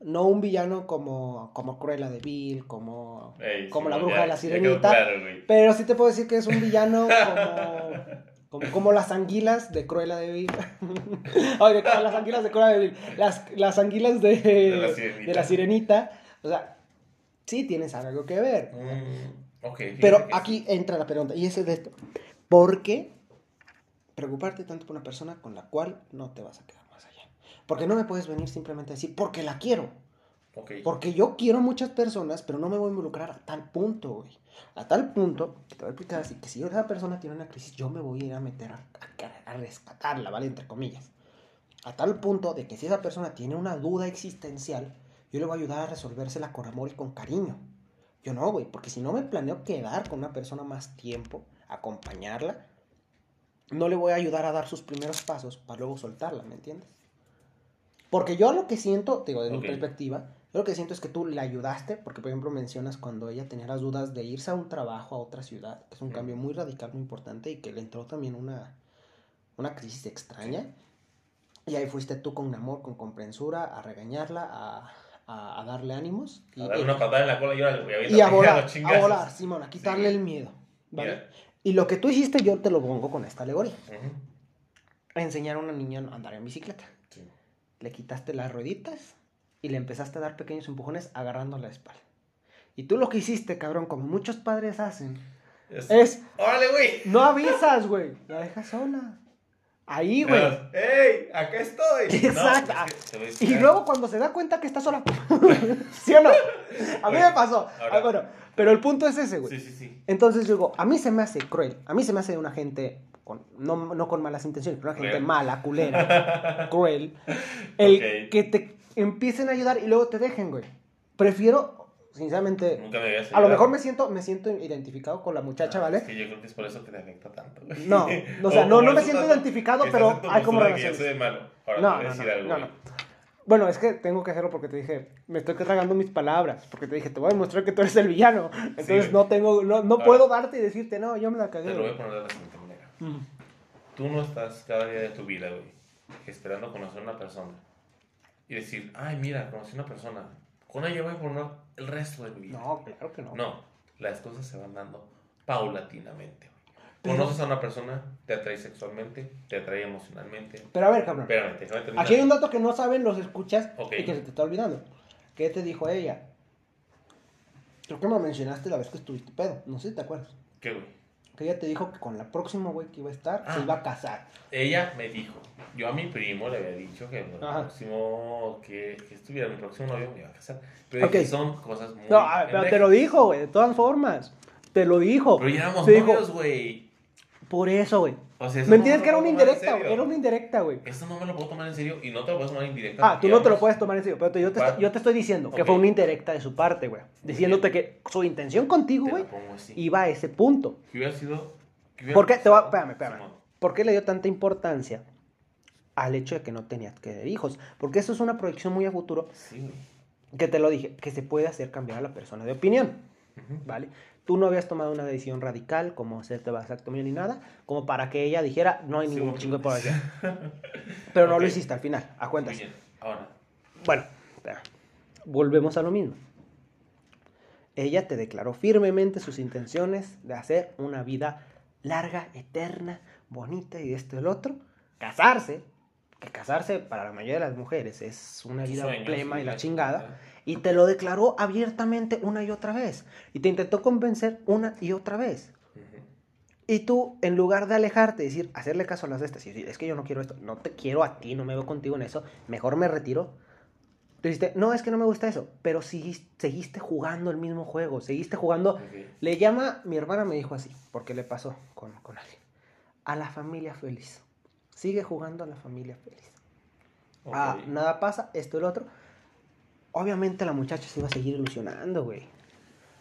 Speaker 1: No un villano como, como Cruella de Vil, como,
Speaker 2: Ey,
Speaker 1: como
Speaker 2: sí,
Speaker 1: la bruja
Speaker 2: ya-
Speaker 1: de la sirenita.
Speaker 2: claro.
Speaker 1: Pero sí te puedo decir que es un villano como, como, como las anguilas de Cruella de Vil. Oye, como las anguilas de Cruella de Vil. Las, las anguilas de,
Speaker 2: la sirenita.
Speaker 1: de la sirenita. O sea, sí tienes algo que ver.
Speaker 2: Mm,
Speaker 1: Pero aquí
Speaker 2: sí.
Speaker 1: entra la pregunta, y ese es de esto. ¿Por qué preocuparte tanto por una persona con la cual no te vas a quedar? Porque no me puedes venir simplemente a decir, porque la quiero. Porque yo quiero muchas personas, pero no me voy a involucrar a tal punto, güey. A tal punto, que te voy a explicar así, que si esa persona tiene una crisis, yo me voy a ir a meter a, a- a rescatarla, ¿vale? Entre comillas. A tal punto de que si esa persona tiene una duda existencial, yo le voy a ayudar a resolvérsela con amor y con cariño. Yo no, güey, porque si no me planeo quedar con una persona más tiempo, acompañarla, no le voy a ayudar a dar sus primeros pasos para luego soltarla, ¿me entiendes? Porque yo lo que siento, te digo, desde mi perspectiva, yo lo que siento es que tú le ayudaste, porque por ejemplo mencionas cuando ella tenía las dudas de irse a un trabajo a otra ciudad, que es un cambio muy radical, muy importante, y que le entró también una, una crisis extraña. Y ahí fuiste tú con amor, con comprensura, a regañarla, a, a, a darle ánimos. Y,
Speaker 2: A darle una patada en la cola y ahora le voy a
Speaker 1: a volar, a volar, Simón, a quitarle
Speaker 2: Sí.
Speaker 1: el miedo. ¿vale? Y lo que tú hiciste, yo te lo pongo con esta alegoría. Enseñar a una niña a andar en bicicleta. Le quitaste las rueditas y le empezaste a dar pequeños empujones agarrando la espalda. Y tú lo que hiciste, cabrón, como muchos padres hacen,
Speaker 2: Es-
Speaker 1: es
Speaker 2: ¡Órale, güey!
Speaker 1: no avisas, güey. La dejas sola. Ahí, güey.
Speaker 2: ¡Ey! ¡Acá estoy!
Speaker 1: Exacto.
Speaker 2: No, es que te voy a
Speaker 1: Y luego cuando se da cuenta que está sola, ¿sí o no? A mí me pasó.
Speaker 2: Ahora-
Speaker 1: Ah, bueno, pero el punto es ese, güey.
Speaker 2: Sí, sí, sí.
Speaker 1: Entonces yo digo, a mí se me hace cruel, a mí se me hace una gente, con, no, no con malas intenciones, pero una gente mala, culera, cruel, el que te empiecen a ayudar y luego te dejen, güey. Prefiero, sinceramente,
Speaker 2: Nunca me
Speaker 1: a lo mejor me siento, me siento identificado con la muchacha,
Speaker 2: Ah,
Speaker 1: ¿vale?
Speaker 2: Es que yo creo que es por eso que te afecta tanto. güey.
Speaker 1: No, o sea, no-
Speaker 2: por
Speaker 1: no me siento identificado, pero hay como relaciones.
Speaker 2: de malo. Ahora
Speaker 1: No, no,
Speaker 2: decir
Speaker 1: no,
Speaker 2: algo,
Speaker 1: no, no. Bueno, es que tengo que hacerlo porque te dije, me estoy tragando mis palabras, porque te dije, te voy a demostrar que tú eres el villano. Entonces
Speaker 2: güey.
Speaker 1: no tengo, no, no
Speaker 2: Ahora-
Speaker 1: puedo darte y decirte, no, yo me la cagué.
Speaker 2: Te lo voy
Speaker 1: güey".
Speaker 2: a poner de la siguiente manera.
Speaker 1: Mm.
Speaker 2: Tú no estás cada día de tu vida, güey, esperando conocer a una persona y decir, ay, mira, conocí a una persona. Con ella voy a formar el resto de mi vida.
Speaker 1: No, claro que no.
Speaker 2: No, las cosas se van dando paulatinamente.
Speaker 1: Pero-
Speaker 2: Conoces a una persona, te atrae sexualmente, te atrae emocionalmente.
Speaker 1: Pero a ver, cabrón.
Speaker 2: Espérame, déjame terminar.
Speaker 1: Aquí hay un dato que no saben los escuchas y que se te está olvidando. ¿Qué te dijo ella? Creo que me mencionaste la vez que estuviste pedo. No sé si te acuerdas.
Speaker 2: ¿Qué, güey?
Speaker 1: Que ella te dijo que con la próxima güey que iba a estar
Speaker 2: Ah.
Speaker 1: se iba a casar.
Speaker 2: Ella me dijo, yo a mi primo le había dicho que el próximo, que, que estuviera mi próximo novio me iba a casar. Pero dije,
Speaker 1: Ok.
Speaker 2: son cosas muy...
Speaker 1: No, ver, pero te lo dijo, güey, de todas formas. Te lo dijo.
Speaker 2: Pero ya éramos novios, güey.
Speaker 1: Por eso, güey.
Speaker 2: O sea, eso
Speaker 1: ¿Me
Speaker 2: no
Speaker 1: entiendes
Speaker 2: me
Speaker 1: que era una
Speaker 2: en
Speaker 1: indirecta. Era una indirecta, güey.
Speaker 2: Esto no me lo puedo tomar en serio y no te lo puedes tomar indirecta.
Speaker 1: Ah, tú no te lo puedes tomar en serio, pero yo, te,
Speaker 2: Va.
Speaker 1: estoy- yo te estoy diciendo que fue una indirecta de su parte, güey. Diciéndote que su intención contigo, güey, iba a ese punto.
Speaker 2: Que hubiera sido... que hubiera
Speaker 1: ¿Por qué? Te voy a-
Speaker 2: pasado,
Speaker 1: espérame, espérame. ¿Por qué le dio tanta importancia al hecho de que no tenías que tener hijos? Porque eso es una proyección muy a futuro
Speaker 2: Sí, güey.
Speaker 1: que te lo dije, que se puede hacer cambiar a la persona de opinión. ¿vale? Tú no habías tomado una decisión radical como hacerte vasectomía ni nada, como para que ella dijera, no hay ningún chingo de población. Pero no lo hiciste al final, a cuentas.
Speaker 2: Muy bien. Ahora,
Speaker 1: Bueno, volvemos a lo mismo. Ella te declaró firmemente sus intenciones de hacer una vida larga, eterna, bonita y esto y el otro. Casarse, que casarse para la mayoría de las mujeres es una vida plema y la chingada. Y te lo declaró abiertamente una y otra vez. Y te intentó convencer una y otra vez. Y tú, en lugar de alejarte, decir, hacerle caso a las de estas, y decir, es que yo no quiero esto, no te quiero a ti, no me veo contigo en eso, mejor me retiro. Tú dijiste, no, es que no me gusta eso, pero seguiste, seguiste jugando el mismo juego, seguiste jugando. Le llama, mi hermana me dijo así, porque le pasó con, con alguien, a la familia feliz. Sigue jugando a la familia feliz. Ah, nada pasa, esto y lo otro. Obviamente la muchacha se iba a seguir ilusionando, güey.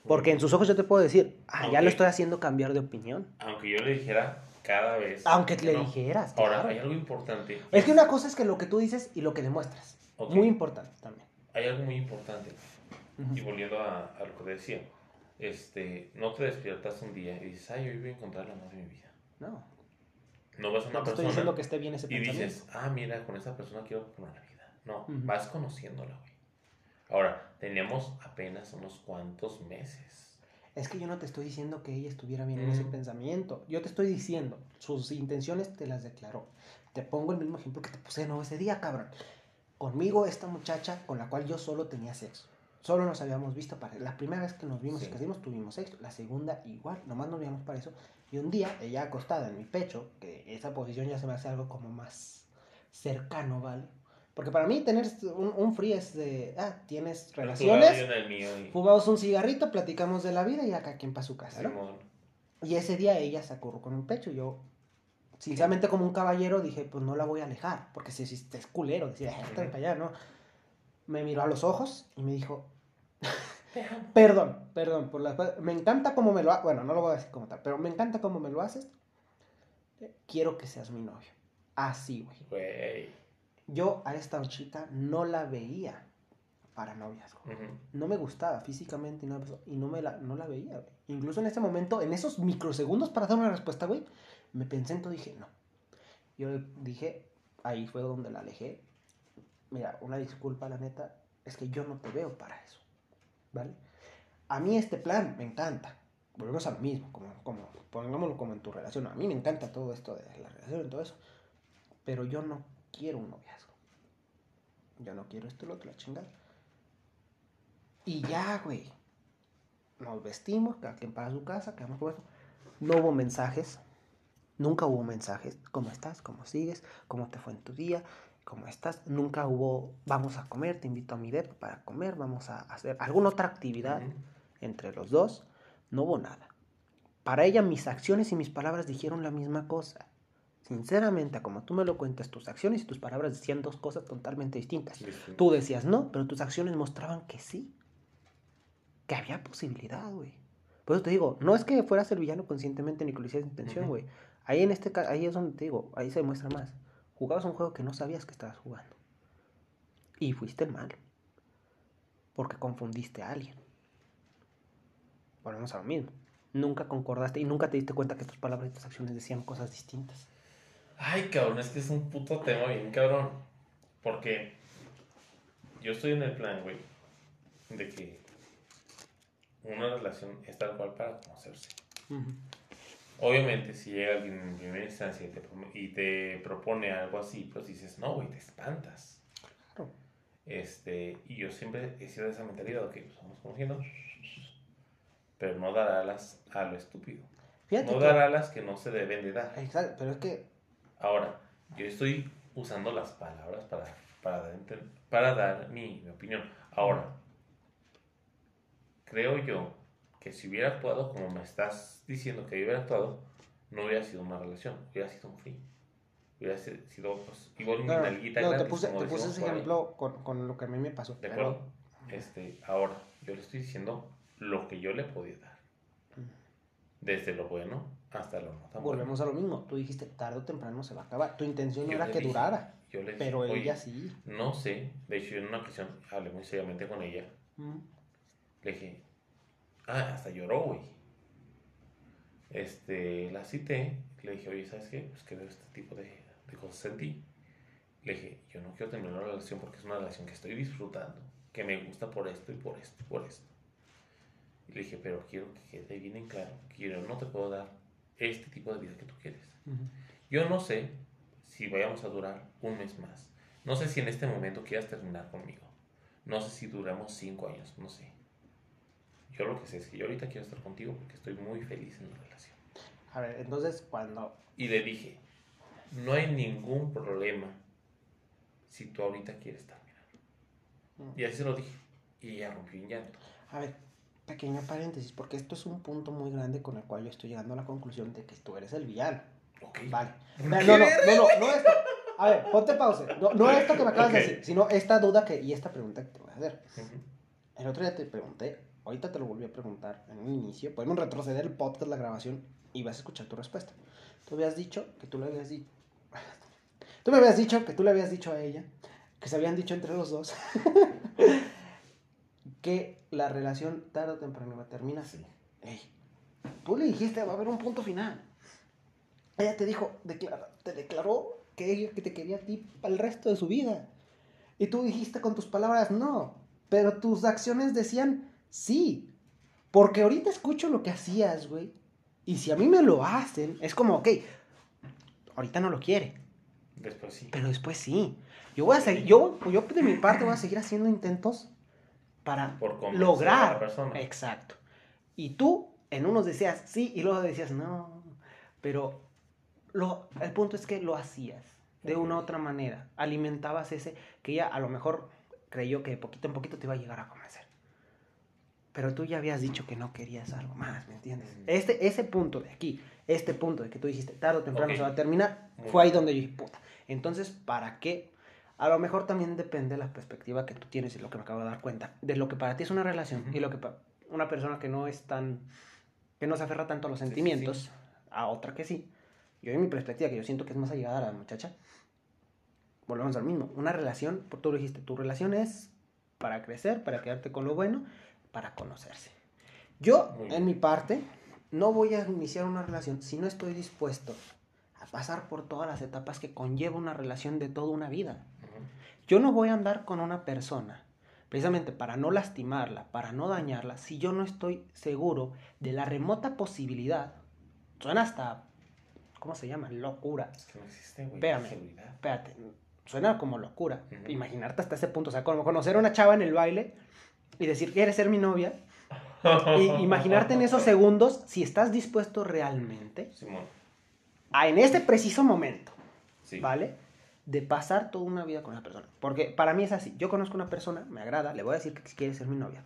Speaker 1: Porque en sus ojos yo te puedo decir, ah, ya lo estoy haciendo cambiar de opinión.
Speaker 2: Aunque yo le dijera cada vez.
Speaker 1: Aunque
Speaker 2: que
Speaker 1: le
Speaker 2: no.
Speaker 1: dijeras,
Speaker 2: Ahora,
Speaker 1: claro.
Speaker 2: hay algo importante.
Speaker 1: Es que una cosa es que lo que tú dices y lo que demuestras. Muy importante también.
Speaker 2: Hay algo muy importante. Y volviendo a, a lo que decía. Este, no te despiertas un día y dices, ay, hoy voy a encontrar el amor de mi vida.
Speaker 1: No,
Speaker 2: No vas a una
Speaker 1: no te estoy diciendo que esté bien ese
Speaker 2: y
Speaker 1: pensamiento.
Speaker 2: dices, ah, mira, con esa persona quiero formar la vida. No, vas conociéndola, güey. Ahora, teníamos apenas unos cuantos meses.
Speaker 1: Es que yo no te estoy diciendo que ella estuviera bien en ese
Speaker 2: Mm.
Speaker 1: pensamiento. Yo te estoy diciendo, sus intenciones te las declaró. Te pongo el mismo ejemplo que te puse de nuevo ese día, cabrón. Conmigo, esta muchacha con la cual yo solo tenía sexo. Solo nos habíamos visto para... La primera vez que nos vimos y que tuvimos sexo. La segunda igual, nomás nos veíamos para eso. Y un día, ella acostada en mi pecho, que esa posición ya se me hace algo como más cercano, ¿vale? Porque para mí tener un, un free es de... Ah, tienes relaciones, fumamos un cigarrito, platicamos de la vida y acá quien para su casa, ¿no?
Speaker 2: Simón.
Speaker 1: Y ese día ella se acurró con un pecho y yo, sinceramente como un caballero, dije, pues no la voy a alejar, porque si, si es culero, decía, "Ah, para allá, ¿no? Me miró a los ojos y me dijo, perdón, perdón, por las me encanta como me lo haces, bueno, no lo voy a decir como tal, pero me encanta como me lo haces, quiero que seas mi novio. Así, güey.
Speaker 2: Güey.
Speaker 1: Yo a esta chica no la veía para noviazgo no me gustaba físicamente y no, y no, me la, no la veía, güey. Incluso en ese momento, en esos microsegundos para dar una respuesta, güey, me pensé en todo y dije, no. Yo dije, ahí fue donde la alejé. Mira, una disculpa, la neta. es que yo no te veo para eso, ¿vale? A mí este plan me encanta. Volvemos a lo mismo, como, como, pongámoslo como en tu relación. A mí me encanta todo esto de la relación y todo eso. Pero yo no quiero un noviazgo. Yo no quiero esto, lo que la chingada. Y ya, güey. Nos vestimos, cada quien para su casa, quedamos con. No hubo mensajes. Nunca hubo mensajes. ¿Cómo estás? ¿Cómo sigues? ¿Cómo te fue en tu día? ¿Cómo estás? Nunca hubo, vamos a comer, te invito a mi depa para comer, vamos a hacer alguna otra actividad entre los dos. No hubo nada. Para ella mis acciones y mis palabras dijeron la misma cosa. Sinceramente, como tú me lo cuentas, tus acciones y tus palabras decían dos cosas totalmente distintas. Tú decías no, pero tus acciones mostraban que sí. Que había posibilidad, güey. Por eso te digo, no es que fueras el villano conscientemente ni que lo hicieras de intención, güey. Ahí en este ahí es donde te digo, ahí se demuestra más. Jugabas un juego que no sabías que estabas jugando. Y fuiste el malo. Porque confundiste a alguien. Volvemos a lo mismo. Nunca concordaste y nunca te diste cuenta que tus palabras y tus acciones decían cosas distintas.
Speaker 2: Ay, cabrón, es que es un puto tema bien cabrón. Porque yo estoy en el plan, güey, de que una relación es tal cual para conocerse. Obviamente, si llega alguien en primera instancia y te, y te propone algo así, pues dices, no, güey, te espantas.
Speaker 1: Claro.
Speaker 2: Este, y yo siempre he sido de esa mentalidad, ok, pues vamos conociendo, pero no dar alas a lo estúpido.
Speaker 1: Fíjate
Speaker 2: No
Speaker 1: que-
Speaker 2: dar alas que no se deben de dar.
Speaker 1: Exacto, pero es que
Speaker 2: Ahora, yo estoy usando las palabras para, para, dar, para dar mi, mi opinión. Ahora, creo yo que si hubiera actuado como me estás diciendo que hubiera actuado, no hubiera sido una relación, hubiera sido un free. Hubiera si- sido, pues, igual
Speaker 1: no,
Speaker 2: nalguita
Speaker 1: no, te
Speaker 2: gratis,
Speaker 1: puse,
Speaker 2: como
Speaker 1: te puse ese ejemplo con, con lo que a mí me pasó.
Speaker 2: ¿De
Speaker 1: pero-
Speaker 2: acuerdo? Este, ahora, yo le estoy diciendo lo que yo le podía dar. Desde lo bueno hasta bueno.
Speaker 1: Volvemos a lo mismo. Tú dijiste, tarde o temprano se va a acabar. Tu intención
Speaker 2: Yo
Speaker 1: era que
Speaker 2: dije,
Speaker 1: durara,
Speaker 2: Yo le
Speaker 1: pero
Speaker 2: dije,
Speaker 1: ella
Speaker 2: "Oye,
Speaker 1: sí.
Speaker 2: No sé, de hecho en una ocasión hablé muy seriamente con ella.
Speaker 1: Mm.
Speaker 2: Le dije, ah, hasta lloró, güey. Este, la cité, le dije, oye, ¿sabes qué? Pues que veo este tipo de, de cosas en ti. Le dije, yo no quiero terminar una relación porque es una relación que estoy disfrutando, que me gusta por esto y por esto y por esto. Y le dije, pero quiero que quede bien en claro que yo no te puedo dar este tipo de vida que tú quieres.
Speaker 1: Ujú.
Speaker 2: Yo no sé si vayamos a durar un mes más. No sé si en este momento quieras terminar conmigo. No sé si duramos cinco años, no sé. Yo lo que sé es que yo ahorita quiero estar contigo porque estoy muy feliz en la relación.
Speaker 1: A ver, entonces cuando...
Speaker 2: Y le dije, no hay ningún problema si tú ahorita quieres terminar.
Speaker 1: Mm.
Speaker 2: Y así se lo dije. Y ella rompió en llanto.
Speaker 1: A ver, pequeño paréntesis, porque esto es un punto muy grande con el cual yo estoy llegando a la conclusión de que tú eres el villano.
Speaker 2: Ok.
Speaker 1: Vale.
Speaker 2: ¿Por
Speaker 1: No, no, no, no, no, esto. A ver, ponte pausa. No, no esto que me acabas de decir, sino esta duda que, y esta pregunta que te voy a hacer. El otro día te pregunté, ahorita te lo volví a preguntar en un inicio. Podemos retroceder el podcast, la grabación, y vas a escuchar tu respuesta. Tú habías dicho que tú le habías dicho. Tú me habías dicho que tú le habías dicho a ella, que se habían dicho entre los dos, que la relación tarde o temprano iba a terminar.
Speaker 2: Sí.
Speaker 1: Ey, tú le dijiste, va a haber un punto final. Ella te dijo, declara- te declaró que ella que te quería a ti para el resto de su vida. Y tú dijiste con tus palabras, no. Pero tus acciones decían, sí. Porque ahorita escucho lo que hacías, güey. Y si a mí me lo hacen, es como, ok, ahorita no lo quiere.
Speaker 2: Después sí.
Speaker 1: Pero después sí. Yo voy a seguir, yo, yo de mi parte voy a seguir haciendo intentos para
Speaker 2: Por convencer a
Speaker 1: lograr.
Speaker 2: la persona.
Speaker 1: Exacto. Y tú en unos decías sí y luego decías no. Pero lo, el punto es que lo hacías de una u otra manera. Alimentabas ese que ella a lo mejor creyó que de poquito en poquito te iba a llegar a convencer. Pero tú ya habías dicho que no querías algo más, ¿me entiendes?
Speaker 2: Ujú.
Speaker 1: Este, ese punto de aquí, este punto de que tú dijiste tarde o temprano se va a terminar, fue ahí donde yo dije, puta. Entonces, ¿para qué? A lo mejor también depende de la perspectiva que tú tienes y lo que me acabo de dar cuenta. De lo que para ti es una relación y lo que para una persona que no es tan. que no se aferra tanto a los
Speaker 2: Sí, sí,
Speaker 1: sentimientos,
Speaker 2: sí.
Speaker 1: a otra que sí. Yo, en mi perspectiva, que yo siento que es más allegada a la muchacha, volvemos al mismo. Una relación, por tú lo dijiste, tu relación es para crecer, para quedarte con lo bueno, para conocerse. Yo, en mi parte, no voy a iniciar una relación si no estoy dispuesto a pasar por todas las etapas que conlleva una relación de toda una vida. Yo no voy a andar con una persona precisamente para no lastimarla, para no dañarla, si yo no estoy seguro de la remota posibilidad, suena hasta, ¿cómo se llama? Locura.
Speaker 2: Es que no existe, güey.
Speaker 1: Espérame.
Speaker 2: seguridad.
Speaker 1: Espérate, suena como locura. Imaginarte hasta ese punto, o sea, como conocer a una chava en el baile y decir, ¿quieres ser mi novia? Y imaginarte en esos segundos si estás dispuesto realmente a en este preciso momento,
Speaker 2: Sí.
Speaker 1: ¿vale? De pasar toda una vida con esa persona. Porque para mí es así. Yo conozco a una persona, me agrada, le voy a decir que quiere ser mi novia.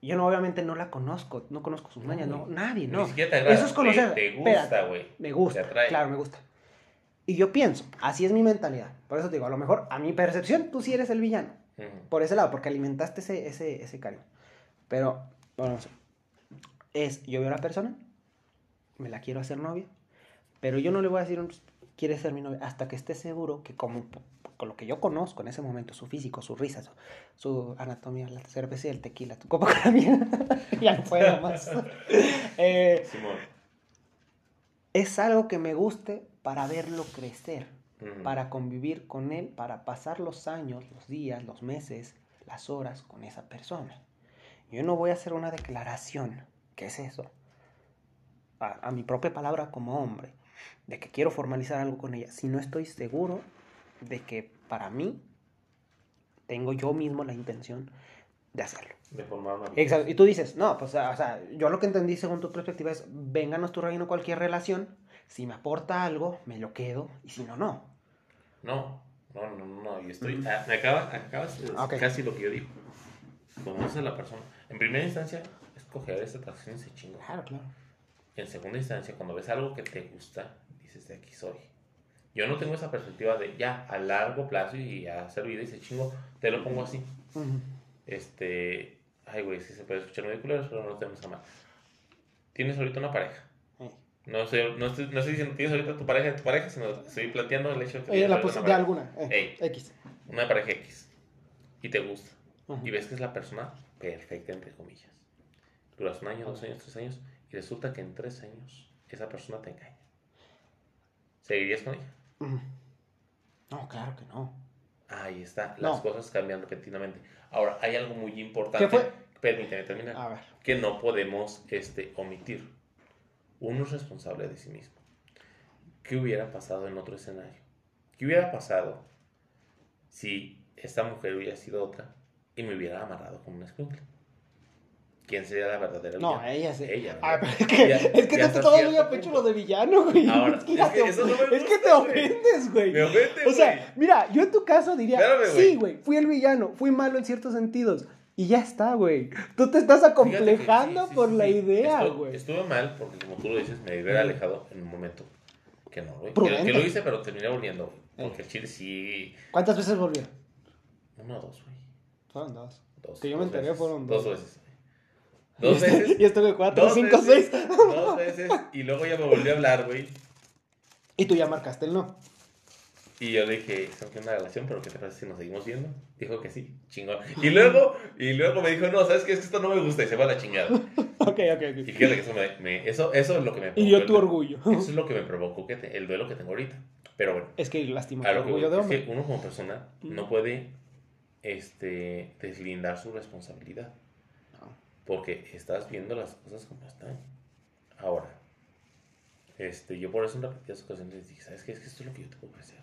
Speaker 1: Yo no, obviamente no la conozco, no conozco sus mañas, no, nadie,
Speaker 2: Ni
Speaker 1: no.
Speaker 2: siquiera te agrada,
Speaker 1: Eso es conocer.
Speaker 2: Te, te gusta, güey.
Speaker 1: Me gusta,
Speaker 2: Te atrae.
Speaker 1: claro, me gusta. Y yo pienso, así es mi mentalidad. Por eso te digo, a lo mejor a mi percepción tú sí eres el villano. Por ese lado, porque alimentaste ese, ese, ese cariño. Pero, bueno, no sé. Es, yo veo a la persona, me la quiero hacer novia, pero yo no le voy a decir, quiere ser mi novia, hasta que esté seguro que como con lo que yo conozco en ese momento, su físico, su risa, su, su anatomía, la cerveza y el tequila, tu copa con la mía, ya no puedo más. Eh,
Speaker 2: Simón.
Speaker 1: es algo que me guste para verlo crecer para convivir con él, para pasar los años, los días, los meses, las horas con esa persona. Yo no voy a hacer una declaración, ¿qué es eso? A, a mi propia palabra como hombre, de que quiero formalizar algo con ella, si no estoy seguro de que para mí tengo yo mismo la intención de hacerlo.
Speaker 2: De formar una
Speaker 1: Exacto. Y tú dices, no, pues, o sea, yo lo que entendí según tu perspectiva es, vénganos tu reino cualquier relación, si me aporta algo, me lo quedo, y si no, no.
Speaker 2: No, no, no, no, no. Y estoy.
Speaker 1: Ujú.
Speaker 2: ah, me acaba, acabas de decir
Speaker 1: Ok.
Speaker 2: casi lo que yo digo. Conoces a la persona. En primera instancia, escoger esa atracción y se chingo.
Speaker 1: Claro, claro.
Speaker 2: En segunda instancia, cuando ves algo que te gusta, dices de aquí soy. Yo no tengo esa perspectiva de ya a largo plazo y a hacer vida y se chingo, te lo pongo así.
Speaker 1: Ujú.
Speaker 2: Este. Ay, güey, sí se puede escuchar muy culero, pero no tenemos a mal. Tienes ahorita una pareja. No, sé, no, estoy, no estoy diciendo tienes ahorita tu pareja de tu pareja, sino estoy planteando el hecho de que tienes
Speaker 1: la de alguna. eh,
Speaker 2: Ey.
Speaker 1: X.
Speaker 2: Una pareja X. Y te gusta.
Speaker 1: Ujú.
Speaker 2: Y ves que es la persona perfecta, entre comillas. Duras un año, dos años, tres años. Y resulta que en tres años esa persona te engaña. ¿Seguirías con ella?
Speaker 1: Ujú. No, claro que no.
Speaker 2: Ahí está. Las
Speaker 1: No.
Speaker 2: cosas cambian repentinamente. Ahora, hay algo muy importante.
Speaker 1: ¿Qué fue?
Speaker 2: Permíteme terminar.
Speaker 1: A ver.
Speaker 2: que no podemos este, omitir. Uno es responsable de sí mismo. ¿Qué hubiera pasado en otro escenario? ¿Qué hubiera pasado si esta mujer hubiera sido otra y me hubiera amarrado con un escuincle? ¿Quién sería la verdadera
Speaker 1: No, ella sí.
Speaker 2: Ella,
Speaker 1: Ah, es que,
Speaker 2: Ya-
Speaker 1: es que te todo muy a pecho lo de villano, güey.
Speaker 2: Ahora,
Speaker 1: es que,
Speaker 2: es
Speaker 1: ya
Speaker 2: que
Speaker 1: te-
Speaker 2: eso no me
Speaker 1: es que te ofendes, güey.
Speaker 2: Me ofende,
Speaker 1: O sea,
Speaker 2: güey.
Speaker 1: mira, yo en tu caso diría,
Speaker 2: Espérame,
Speaker 1: sí,
Speaker 2: güey.
Speaker 1: fui el villano, fui malo en ciertos sentidos. Y ya está, güey. Tú te estás acomplejando
Speaker 2: sí, sí,
Speaker 1: por
Speaker 2: sí,
Speaker 1: la idea,
Speaker 2: Estuve-
Speaker 1: güey.
Speaker 2: Estuve mal porque, como tú lo dices, me hubiera alejado en un momento que no, güey. Que, que lo hice, pero terminé volviendo, güey.
Speaker 1: Eh.
Speaker 2: Porque el chile sí.
Speaker 1: ¿Cuántas veces volvió?
Speaker 2: Uno o dos, güey.
Speaker 1: Fueron dos.
Speaker 2: Dos,
Speaker 1: Que yo me enteré
Speaker 2: veces.
Speaker 1: fueron
Speaker 2: dos.
Speaker 1: dos.
Speaker 2: veces. Dos veces.
Speaker 1: Y estuve cuatro,
Speaker 2: dos
Speaker 1: cinco,
Speaker 2: veces,
Speaker 1: seis.
Speaker 2: Dos veces. Y luego ya me volvió a hablar, güey.
Speaker 1: Y tú ya marcaste el no.
Speaker 2: Y yo le dije, ¿estamos en una relación? ¿Pero qué te parece si nos seguimos viendo? Dijo que sí, chingón. Y luego, y luego me dijo, no, ¿sabes qué? Es que esto no me gusta y se va a la chingada.
Speaker 1: Ok, ok,
Speaker 2: Y
Speaker 1: ok.
Speaker 2: fíjate que eso, me, me- eso, eso es lo que me
Speaker 1: Y dio
Speaker 2: el-
Speaker 1: tu orgullo.
Speaker 2: Eso es lo que me provocó que te- el duelo que tengo ahorita. Pero bueno,
Speaker 1: Es que lastima
Speaker 2: a
Speaker 1: tu
Speaker 2: lo que
Speaker 1: orgullo de
Speaker 2: es que
Speaker 1: hombre.
Speaker 2: uno como persona no puede este, deslindar su responsabilidad. Porque estás viendo las cosas como están. Ahora, este, yo por eso en repetidas ocasiones les dije, ¿sabes qué? Es que esto es lo que yo te puedo ofrecer.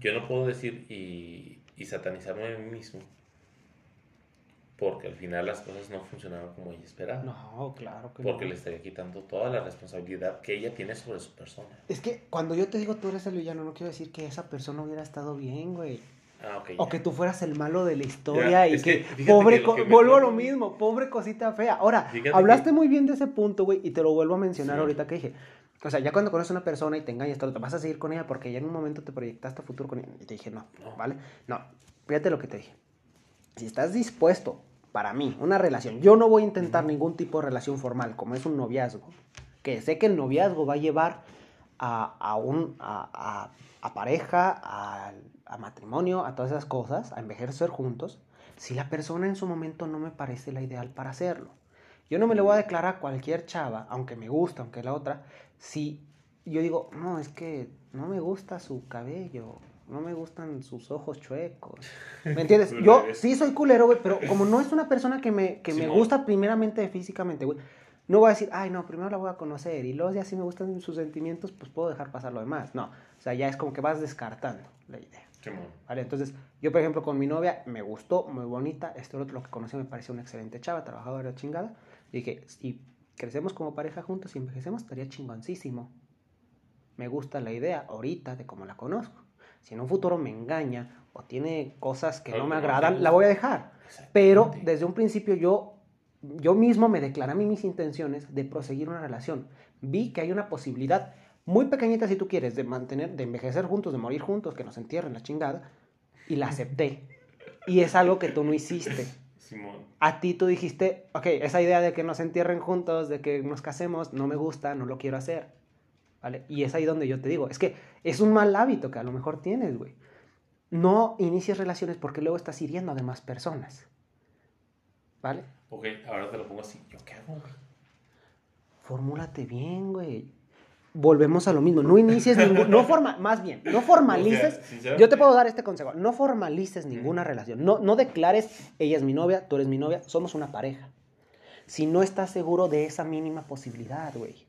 Speaker 2: Yo no puedo decir y, y satanizarme a mí mismo. Porque al final las cosas no funcionaron como ella esperaba.
Speaker 1: No, claro que
Speaker 2: Porque
Speaker 1: no.
Speaker 2: le estaría quitando toda la responsabilidad que ella tiene sobre su persona.
Speaker 1: Es que cuando yo te digo tú eres el villano, no quiero decir que esa persona hubiera estado bien, güey.
Speaker 2: Ah.
Speaker 1: O que tú fueras el malo de la historia
Speaker 2: Ya,
Speaker 1: y
Speaker 2: es
Speaker 1: que, pobre,
Speaker 2: que que
Speaker 1: vuelvo a lo mismo, pobre cosita fea. Ahora,
Speaker 2: Fíjate
Speaker 1: hablaste muy bien de ese punto, güey, y te lo vuelvo a mencionar
Speaker 2: Sí.
Speaker 1: ahorita que dije. O sea, ya cuando conoces a una persona y te engañas, te vas a seguir con ella porque ya en un momento te proyectaste a futuro con ella. Y te dije, no,
Speaker 2: No.
Speaker 1: ¿vale? No, fíjate lo que te dije. Si estás dispuesto, para mí, una relación, yo no voy a intentar ningún tipo de relación formal, como es un noviazgo, que sé que el noviazgo va a llevar a, a un, a, a- a pareja, a, a matrimonio, a todas esas cosas, a envejecer juntos, si la persona en su momento no me parece la ideal para hacerlo. Yo no me le voy a declarar a cualquier chava, aunque me gusta, aunque la otra, si yo digo, no, es que no me gusta su cabello, no me gustan sus ojos chuecos. ¿Me entiendes? Yo sí soy culero, güey, pero como no es una persona que me, que me gusta primeramente físicamente, güey, no voy a decir, ay, no, primero la voy a conocer y luego ya si me gustan sus sentimientos, pues puedo dejar pasar lo demás. No, o sea, ya es como que vas descartando la idea. Vale, entonces, yo por ejemplo con mi novia me gustó, muy bonita, este otro lo que conocí me pareció una excelente chava, trabajadora chingada. Y dije, si crecemos como pareja juntos y envejecemos, estaría chingoncísimo. Me gusta la idea ahorita de cómo la conozco. Si en un futuro me engaña o tiene cosas que no me agradan, la voy a dejar. Pero desde un principio yo, yo mismo me declaré a mí mis intenciones de proseguir una relación. Vi que hay una posibilidad muy pequeñita si tú quieres de mantener, de envejecer juntos, de morir juntos, que nos entierren la chingada, y la acepté. Y es algo que tú no hiciste. A ti tú dijiste, ok, esa idea de que nos entierren juntos, de que nos casemos, no me gusta, no lo quiero hacer. ¿Vale? Y es ahí donde yo te digo, es que es un mal hábito que a lo mejor tienes, güey. No inicies relaciones porque luego estás hiriendo a demás personas. ¿Vale?
Speaker 2: Ok, ahora te lo pongo así. ¿Yo qué hago, güey?
Speaker 1: Formúlate bien, güey volvemos a lo mismo. No inicies ningún, no forma, más bien, no formalices. yo te puedo dar este consejo. No formalices ninguna relación. No, no declares, ella es mi novia, tú eres mi novia, somos una pareja. Si no estás seguro de esa mínima posibilidad, güey.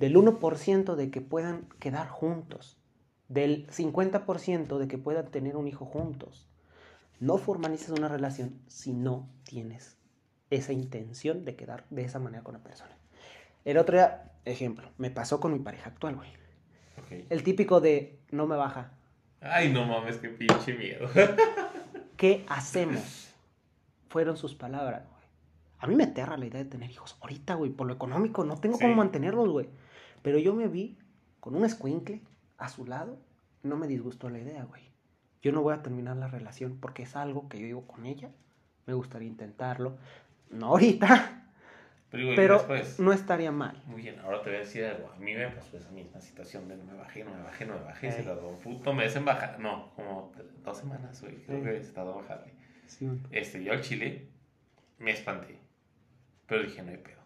Speaker 1: Del 1% de que puedan quedar juntos. Del 50% de que puedan tener un hijo juntos. No formalices una relación si no tienes esa intención de quedar de esa manera con la persona. El otro día, ejemplo, me pasó con mi pareja actual, güey. El típico de no me baja.
Speaker 2: Ay, no mames, qué pinche miedo.
Speaker 1: ¿Qué hacemos? Fueron sus palabras, güey. A mí me aterra la idea de tener hijos. Ahorita, güey, por lo económico, no tengo cómo mantenerlos, güey. Pero yo me vi con un escuincle a su lado. No me disgustó la idea, güey. Yo no voy a terminar la relación porque es algo que yo vivo con ella. Me gustaría intentarlo. No ahorita, pero, no estaría mal.
Speaker 2: Muy bien, ahora te voy a decir algo. A mí me pasó esa misma situación de no me bajé, no me bajé, no me bajé. Se tardó un puto mes en bajar. No, como dos semanas, güey. Creo que se tardó bajarle. Sí. Este, yo al chile me espanté. Pero dije, no hay pedo.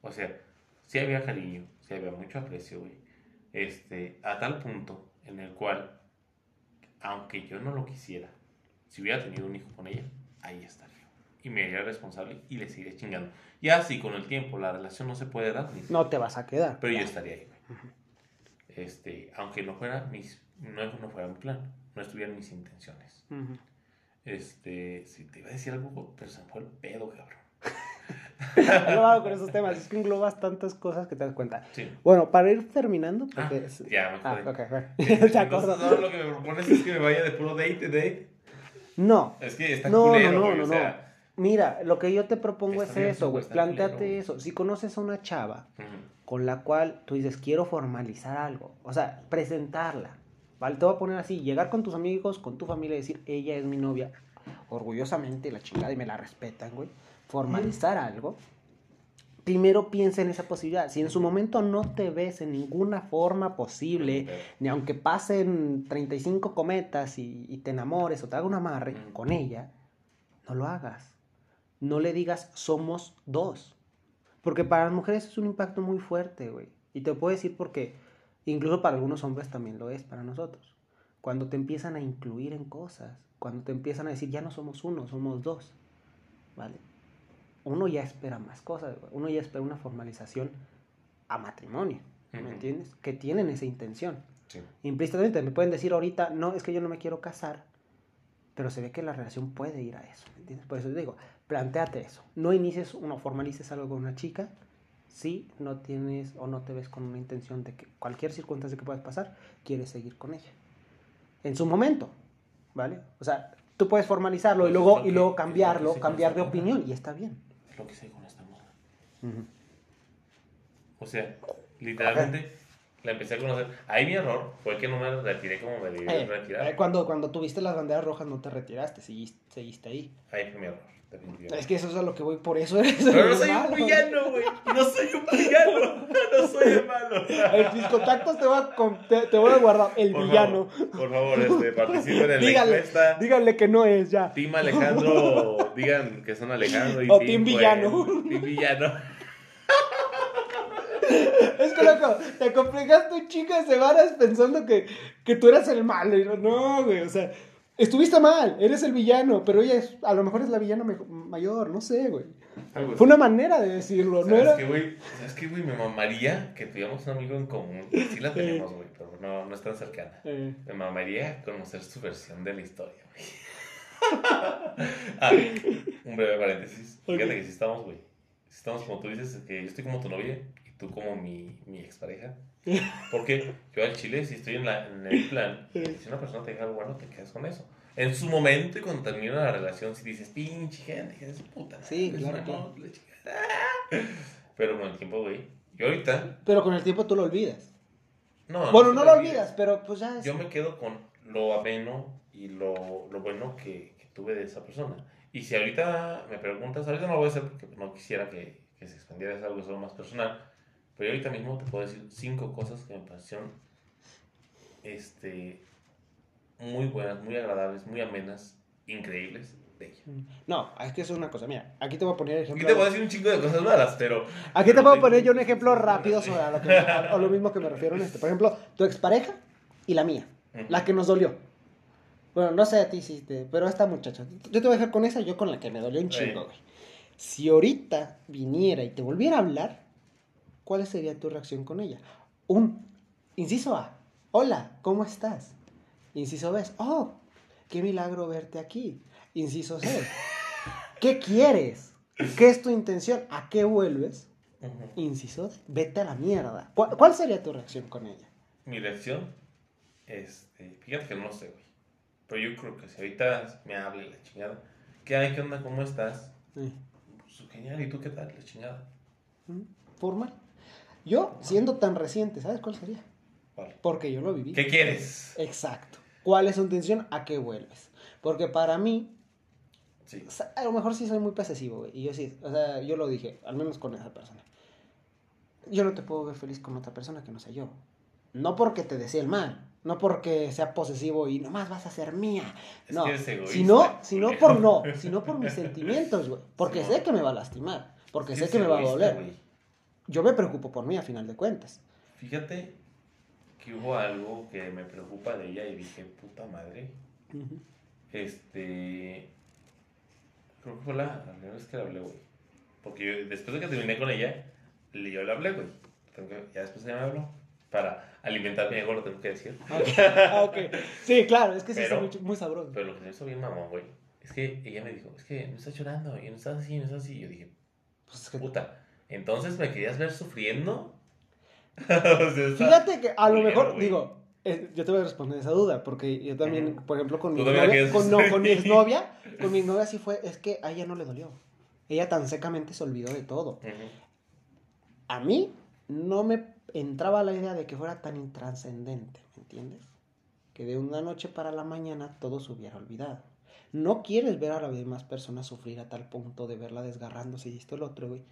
Speaker 2: O sea, sí había cariño, sí había mucho aprecio, güey. Este, a tal punto en el cual, aunque yo no lo quisiera, si hubiera tenido un hijo con ella, ahí estaría y me haría responsable y le seguiré chingando. Ya si con el tiempo la relación no se puede dar,
Speaker 1: no te vas a quedar.
Speaker 2: Pero yo estaría ahí, Este, aunque no fuera mis, no, no, fuera mi plan, no estuvieran mis intenciones. Este, si te iba a decir algo, pero se me fue el pedo, cabrón.
Speaker 1: no hago con esos temas, es que englobas tantas cosas que te das cuenta. Sí. Bueno, para ir terminando, porque
Speaker 2: ah, ya, me
Speaker 1: ah, ok,
Speaker 2: te acuerdas. No, lo que me propones es que me vaya de puro date, date.
Speaker 1: No.
Speaker 2: Es que está no, culero, no, no, no, o sea,
Speaker 1: Mira, lo que yo te propongo es eso, güey. Planteate eso. Si conoces a una chava con la cual tú dices, quiero formalizar algo, o sea, presentarla, ¿vale? Te voy a poner así, llegar con tus amigos, con tu familia y decir, ella es mi novia, orgullosamente la chingada y me la respetan, güey. Formalizar algo. Primero piensa en esa posibilidad. Si en su momento no te ves en ninguna forma posible, ni aunque pasen 35 cometas y, y te enamores o te haga un amarre con ella, no lo hagas no le digas somos dos. Porque para las mujeres es un impacto muy fuerte, güey. Y te puedo decir porque incluso para algunos hombres también lo es para nosotros. Cuando te empiezan a incluir en cosas, cuando te empiezan a decir ya no somos uno, somos dos, ¿vale? Uno ya espera más cosas, uno ya espera una formalización a matrimonio, ¿me entiendes? Que tienen esa intención. Sí. Implícitamente me pueden decir ahorita, no, es que yo no me quiero casar, pero se ve que la relación puede ir a eso, ¿me entiendes? Por eso te digo, planteate eso. No inicies o formalices algo con una chica si no tienes o no te ves con una intención de que cualquier circunstancia que puedas pasar, quieres seguir con ella. En su momento, ¿vale? O sea, tú puedes formalizarlo y pues luego, y luego cambiarlo, cambiar de opinión y está bien.
Speaker 2: Es lo que sé con esta moda. O sea, literalmente la empecé a conocer. Ahí mi error fue que no me retiré como me debí eh, retirar.
Speaker 1: Eh, cuando, cuando tuviste las banderas rojas no te retiraste, seguiste, seguiste ahí.
Speaker 2: Ahí fue mi error.
Speaker 1: Es que eso es a lo que voy, por eso eres
Speaker 2: Pero no soy un villano, güey. No soy un villano. No soy el malo.
Speaker 1: El Fiscontactos te voy a, te, te voy a guardar. El villano.
Speaker 2: por favor, este, participen en díganle, la encuesta.
Speaker 1: Díganle que no es ya.
Speaker 2: Team Alejandro. Digan que son Alejandro y
Speaker 1: o Team, Villano.
Speaker 2: team Villano.
Speaker 1: Es que loco, te acomplejaste un chico de semanas pensando que, que tú eras el malo. Y no, no, güey, o sea, estuviste mal, eres el villano, pero ella es, a lo mejor es la villana mayor, no sé, güey.
Speaker 2: Algo
Speaker 1: Fue una manera de decirlo, no
Speaker 2: ¿Sabes
Speaker 1: era...
Speaker 2: qué, güey? ¿Sabes qué, güey? Me mamaría que tuviéramos un amigo en común. Sí la tenemos, güey, pero no, no es tan cercana.
Speaker 1: Eh,
Speaker 2: Me mamaría conocer su versión de la historia, güey. ah, un breve paréntesis. Fíjate que si estamos, güey. Si estamos como tú dices, que yo estoy como tu novia tú como mi, mi expareja. Porque yo al chile, si estoy en, la, en el plan, si una persona te dice algo bueno, te quedas con eso. En su momento y cuando termina la relación, si dices, pinche gente, que es puta.
Speaker 1: Sí,
Speaker 2: es
Speaker 1: claro,
Speaker 2: una
Speaker 1: claro.
Speaker 2: no, la chingada". Pero con el tiempo, güey. Yo ahorita.
Speaker 1: Pero con el tiempo tú lo olvidas.
Speaker 2: No,
Speaker 1: bueno, no lo
Speaker 2: olvida.
Speaker 1: olvidas, pero pues ya es...
Speaker 2: Yo me quedo con lo ameno y lo, lo bueno que, que tuve de esa persona. Y si ahorita me preguntas, ahorita no lo voy a hacer porque no quisiera que, que se expandiera, es algo solo más personal. Pero yo ahorita mismo te puedo decir cinco cosas que me parecieron este, muy buenas, muy agradables, muy amenas, increíbles de ella.
Speaker 1: No, es que eso es una cosa. Mira, aquí te voy a poner
Speaker 2: Aquí
Speaker 1: ejemplo.
Speaker 2: te voy a decir un chingo de cosas malas, pero...
Speaker 1: Aquí te puedo
Speaker 2: tengo-
Speaker 1: poner yo un ejemplo rápido sobre a lo, que, a- a lo mismo que me refiero en este. Por ejemplo, tu expareja y la mía.
Speaker 2: Ujú.
Speaker 1: La que nos dolió. Bueno, no sé a ti, sí, te- pero esta muchacha. Yo te voy a dejar con esa, yo con la que me dolió un chingo, güey. Si ahorita viniera y te volviera a hablar, ¿cuál sería tu reacción con ella? Un, inciso A, hola, ¿cómo estás? Inciso B, oh, qué milagro verte aquí. Inciso C, ¿qué quieres? ¿Qué es tu intención? ¿A qué vuelves? Inciso D, vete a la mierda. ¿Cuál, cuál sería tu reacción con ella?
Speaker 2: Mi reacción, este, fíjate que no sé, güey. Pero yo creo que si ahorita me hable la chingada, ¿qué hay? ¿Qué onda? ¿Cómo estás?
Speaker 1: Eh,
Speaker 2: Pues genial, ¿y tú qué tal? La chingada.
Speaker 1: ¿mm? Formal. Yo, siendo tan reciente, ¿sabes cuál sería?
Speaker 2: Vale.
Speaker 1: Porque yo lo viví.
Speaker 2: ¿Qué quieres?
Speaker 1: Exacto. ¿Cuál es tu intención? ¿A qué vuelves? Porque para mí,
Speaker 2: Sí.
Speaker 1: o sea, a lo mejor sí soy muy posesivo, güey. Y yo sí, o sea, yo lo dije, al menos con esa persona. Yo no te puedo ver feliz con otra persona que no sea yo. No porque te desee el mal, no porque sea posesivo y nomás vas a ser mía.
Speaker 2: Es
Speaker 1: no,
Speaker 2: que eres egoísta,
Speaker 1: sino, sino por no, sino por mis sentimientos, güey. Porque
Speaker 2: Sí,
Speaker 1: sé que me va a lastimar, porque
Speaker 2: Es
Speaker 1: sé
Speaker 2: que
Speaker 1: que me va a doler.
Speaker 2: güey.
Speaker 1: Yo me preocupo por mí a final de cuentas.
Speaker 2: Fíjate que hubo algo que me preocupa de ella y dije, puta madre.
Speaker 1: Ujú.
Speaker 2: Este. Creo que fue la, la primera vez que le hablé, güey. Porque yo, después de que terminé con ella, yo le hablé, güey. Ya después ella me habló. Para alimentar mi ego, lo tengo que decir.
Speaker 1: Ah, ok. Sí, claro, es que sí
Speaker 2: Pero-
Speaker 1: está muy, muy sabroso.
Speaker 2: Pero lo que se me hizo bien mamón, güey, es que ella me dijo, es que no estás llorando, y no estás así, no estás así. Y yo dije,
Speaker 1: Pues es que-
Speaker 2: puta, ¿entonces me querías ver sufriendo? O sea, está-
Speaker 1: Fíjate que a lo mejor, digo, eh, yo te voy a responder esa duda, porque yo también, por ejemplo, con mi novia, con, no, con mi exnovia, con mi exnovia sí fue, es que a ella no le dolió. Ella tan secamente se olvidó de todo. A mí no me entraba la idea de que fuera tan intrascendente, ¿me entiendes? Que de una noche para la mañana todo se hubiera olvidado. No quieres ver a las demás personas sufrir a tal punto de verla desgarrándose y esto y lo otro, güey.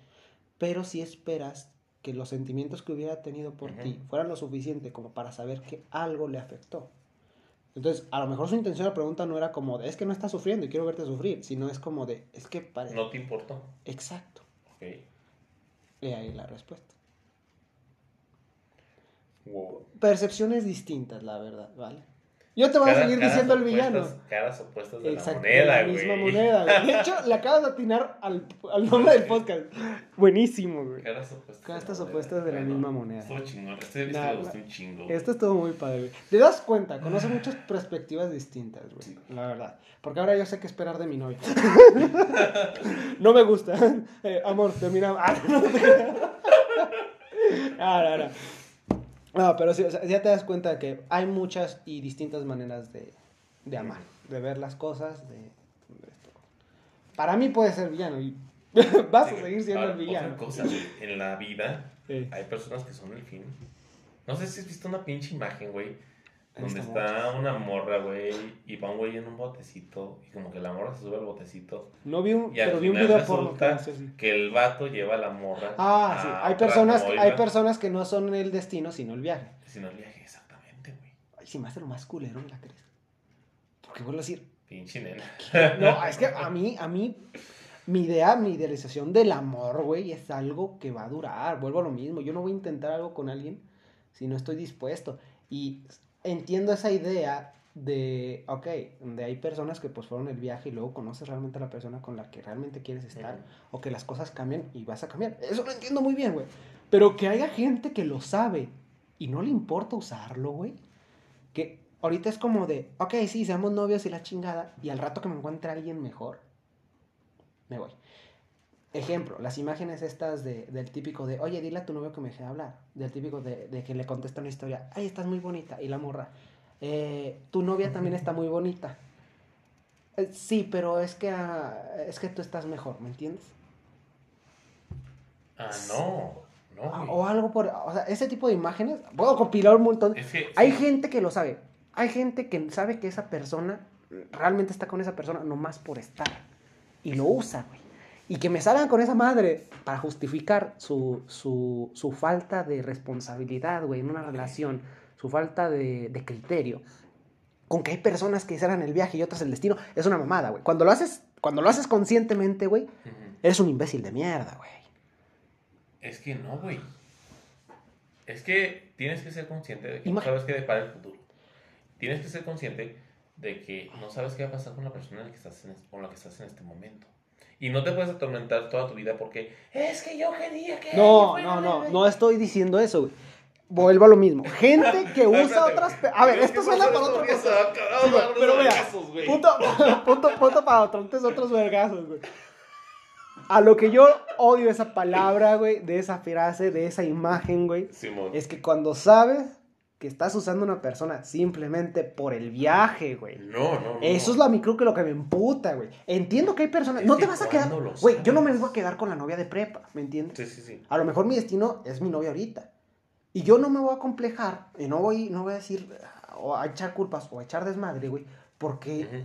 Speaker 1: Pero si esperas que los sentimientos que hubiera tenido por ti fueran lo suficiente como para saber que algo le afectó. Entonces, a lo mejor su intención de la pregunta no era como de, es que no estás sufriendo y quiero verte sufrir, sino es como de, es que parece...
Speaker 2: No te importó.
Speaker 1: Exacto.
Speaker 2: Ok.
Speaker 1: Y ahí la respuesta.
Speaker 2: Wow.
Speaker 1: percepciones distintas, la verdad, ¿vale? Yo te voy a seguir diciendo el villano.
Speaker 2: Caras opuestas de
Speaker 1: Exacto,
Speaker 2: la moneda,
Speaker 1: la
Speaker 2: güey.
Speaker 1: misma moneda, güey. De hecho, le acabas de atinar al, al nombre del podcast. Buenísimo, güey.
Speaker 2: Caras opuestas.
Speaker 1: Caras
Speaker 2: de la moneda.
Speaker 1: opuestas de la misma moneda.
Speaker 2: Estuvo chingón. Este,
Speaker 1: Nah,
Speaker 2: me gustó un chingo.
Speaker 1: Esto estuvo muy padre, güey. Te das cuenta, conoce muchas perspectivas distintas, güey.
Speaker 2: Sí.
Speaker 1: La verdad. Porque ahora yo sé qué esperar de mi novia. no me gusta. Eh, amor, termina. Ah, no. No, pero sí, o sea, ya te das cuenta que hay muchas y distintas maneras de, de amar, de ver las cosas, de, de esto. Para mí puede ser villano y vas a seguir siendo el villano.
Speaker 2: Otra cosa, en la vida hay personas que son el fin. No sé si has visto una pinche imagen, güey. Donde
Speaker 1: Está
Speaker 2: una morra, güey, y va un güey en un botecito. Y como que la morra se sube al botecito.
Speaker 1: no vi un, pero vi un video porno que así.
Speaker 2: que el vato lleva a la morra.
Speaker 1: Ah, sí. Hay personas, hay personas que no son el destino, sino el viaje.
Speaker 2: Si no el viaje, exactamente, güey.
Speaker 1: Ay, si me hace lo más culero, ¿la crees? Porque vuelvo a decir,
Speaker 2: Pinche nena.
Speaker 1: no, es que a mí, a mí, mi idea, mi idealización del amor, güey, es algo que va a durar. Vuelvo a lo mismo. Yo no voy a intentar algo con alguien si no estoy dispuesto. Y entiendo esa idea de, ok, de hay personas que pues fueron el viaje y luego conoces realmente a la persona con la que realmente quieres estar, o que las cosas cambian y vas a cambiar. Eso lo entiendo muy bien, güey. Pero que haya gente que lo sabe y no le importa usarlo, güey. Que ahorita es como de, ok, sí, seamos novios y la chingada, y al rato que me encuentre alguien mejor, me voy. Ejemplo, las imágenes estas de, del típico de, oye, dile a tu novio que me deje hablar. Del típico de, de que le contesta una historia, ay, estás muy bonita. Y la morra, eh, tu novia también está muy bonita. Eh, sí, pero es que, ah, es que tú estás mejor, ¿me entiendes?
Speaker 2: Ah, no. No,
Speaker 1: Ah. O algo por, o sea, ese tipo de imágenes, puedo compilar un montón.
Speaker 2: Es que,
Speaker 1: Hay
Speaker 2: sí,
Speaker 1: gente que lo sabe. Hay gente que sabe que esa persona realmente está con esa persona nomás por estar. Y lo usa, güey. Y que me salgan con esa madre para justificar su, su, su falta de responsabilidad, güey, en una relación, su falta de, de criterio. Con que hay personas que hicieran el viaje y otras el destino, es una mamada, güey. Cuando lo haces, cuando lo haces conscientemente, güey, eres un imbécil de mierda, güey.
Speaker 2: Es que no, güey. Es que tienes que ser consciente de que no sabes qué depara el futuro. Tienes que ser consciente de que no sabes qué va a pasar con la persona en la que estás en, con la que estás en este momento. Y no te puedes atormentar toda tu vida porque es que yo quería que.
Speaker 1: No, no, no,
Speaker 2: bebé".
Speaker 1: no estoy diciendo eso, güey. Vuelvo a lo mismo. Gente que usa otras... A ver, esto suena para otra cosa. Sí, güey, pero mira, punto, punto, punto para otro, antes otros vergazos, güey. A lo que yo odio esa palabra, güey, de esa frase, de esa imagen, güey,
Speaker 2: Simón.
Speaker 1: es que cuando sabes que estás usando a una persona simplemente por el viaje, güey.
Speaker 2: No, no, no.
Speaker 1: Eso es lo a mí creo que lo que me emputa, güey. Entiendo que hay personas.
Speaker 2: Es
Speaker 1: no te vas a quedar.
Speaker 2: ¿cuándo lo
Speaker 1: Güey, yo no me voy a quedar con la novia de prepa, ¿me entiendes?
Speaker 2: Sí, sí, sí.
Speaker 1: A lo mejor mi destino es mi novia ahorita. Y yo no me voy a complejar y no voy, no voy a decir ah, o a echar culpas o a echar desmadre, güey, porque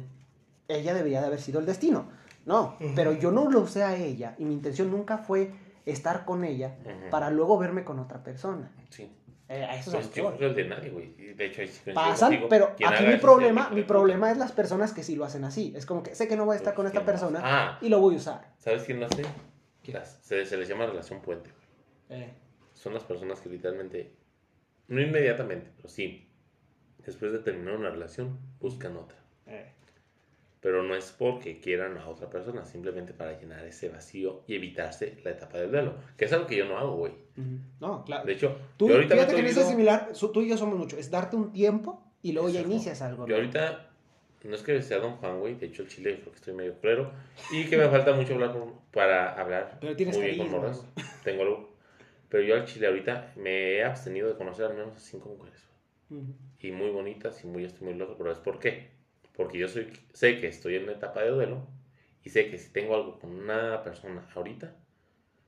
Speaker 1: ella debería de haber sido el destino. No, pero yo no lo usé a ella y mi intención nunca fue estar con ella para luego verme con otra persona.
Speaker 2: Sí.
Speaker 1: Eh, a eso es a
Speaker 2: Pues yo creo el de nadie, güey. De hecho, coincido
Speaker 1: Pasan,
Speaker 2: contigo.
Speaker 1: pero aquí mi problema, mi problema es las personas que sí lo hacen así. Es como que sé que no voy a estar con esta persona
Speaker 2: Ah.
Speaker 1: y lo voy a usar.
Speaker 2: ¿Sabes quién lo hace? Las- se, se les llama relación puente.
Speaker 1: Eh,
Speaker 2: Son las personas que literalmente, no inmediatamente, pero sí, después de terminar una relación, buscan otra.
Speaker 1: eh.
Speaker 2: Pero no es porque quieran a otra persona, simplemente para llenar ese vacío y evitarse la etapa del duelo. Que es algo que yo no hago, güey.
Speaker 1: No, claro.
Speaker 2: De hecho,
Speaker 1: Tú,
Speaker 2: yo ahorita
Speaker 1: fíjate que similar, tú y yo somos mucho, es darte un tiempo y luego ya
Speaker 2: Exacto.
Speaker 1: inicias algo.
Speaker 2: Yo
Speaker 1: ¿no?
Speaker 2: ahorita, no es que sea Don Juan, güey, de hecho el chile creo que estoy medio culero y que me falta mucho hablar para hablar
Speaker 1: Pero tienes
Speaker 2: muy bien con morras. Tengo algo. Pero yo al chile ahorita me he abstenido de conocer al menos a cinco mujeres. Y muy bonitas y muy estoy muy loco, pero es por qué. Porque yo soy, sé que estoy en una etapa de duelo y sé que si tengo algo con una persona ahorita,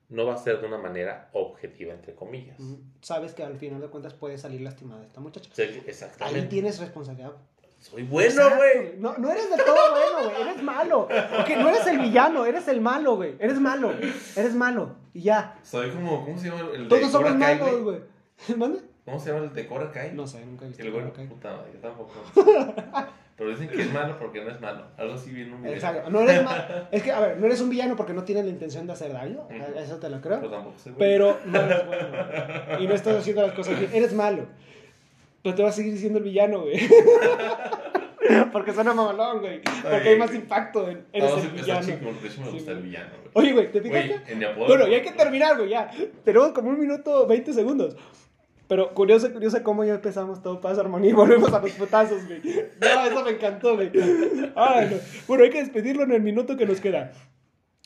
Speaker 2: no va a ser de una manera objetiva, entre comillas.
Speaker 1: Sabes que al final de cuentas puede salir lastimada esta muchacha.
Speaker 2: Sé que-
Speaker 1: Ahí
Speaker 2: exactamente.
Speaker 1: tienes responsabilidad.
Speaker 2: Soy bueno, güey.
Speaker 1: No, no eres del todo bueno, güey. Eres malo. Ok, no eres el villano, eres el malo, güey. Eres malo. Eres malo. Y ya.
Speaker 2: Soy como, ¿cómo se llama el de
Speaker 1: Todos somos
Speaker 2: Cobra Kai,
Speaker 1: malos,
Speaker 2: güey? ¿Cómo se llama el de Cobra Kai?
Speaker 1: No sé, nunca he visto.
Speaker 2: El güey,
Speaker 1: Cobra Kai.
Speaker 2: puta madre, yo tampoco. Pero dicen que es malo porque no es malo. Algo así bien un.
Speaker 1: Exacto. No eres malo. Es que, a ver, no eres un villano porque no tienes la intención de hacer daño. Eso te lo
Speaker 2: Pero
Speaker 1: creo.
Speaker 2: tampoco soy bueno.
Speaker 1: Pero no eres bueno. Y no estás haciendo las cosas bien. Eres malo. Pero te vas a seguir siendo el villano, güey. Porque suena mamalón, güey. Porque hay más impacto en el
Speaker 2: sí, está
Speaker 1: villano.
Speaker 2: chingón, De hecho, me
Speaker 1: Sí,
Speaker 2: gusta el
Speaker 1: güey.
Speaker 2: villano, güey.
Speaker 1: Oye, güey, ¿te fijaste?
Speaker 2: Güey, en.
Speaker 1: Bueno, ya hay que terminar, güey, ya. Tenemos como un minuto 20 segundos. Pero curioso, curioso cómo ya empezamos todo paz, armonía y volvemos a los putazos, güey. No, eso me encantó, güey. Ay, no. Bueno, hay que despedirlo en el minuto que nos queda.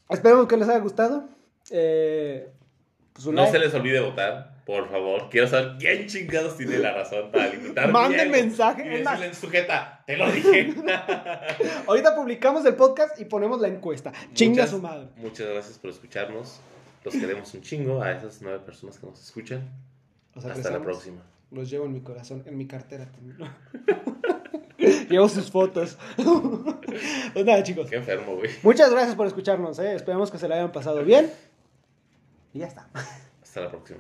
Speaker 1: Esperemos que les haya gustado. Eh, pues
Speaker 2: No
Speaker 1: like.
Speaker 2: se les olvide votar, por favor. Quiero saber quién chingados tiene la razón para limitar.
Speaker 1: Manden mensaje,
Speaker 2: Y decirle en sujeta, te lo dije.
Speaker 1: Ahorita publicamos el podcast y ponemos la encuesta. Chinga su madre.
Speaker 2: Muchas gracias por escucharnos. Los queremos un chingo a esas nueve personas que nos escuchan.
Speaker 1: Los
Speaker 2: Hasta la próxima.
Speaker 1: Los llevo en mi corazón, en mi cartera también. llevo sus fotos. pues nada, chicos.
Speaker 2: Qué enfermo, güey.
Speaker 1: Muchas gracias por escucharnos. ¿eh? Esperamos que se la hayan pasado bien. Y ya está.
Speaker 2: Hasta la próxima.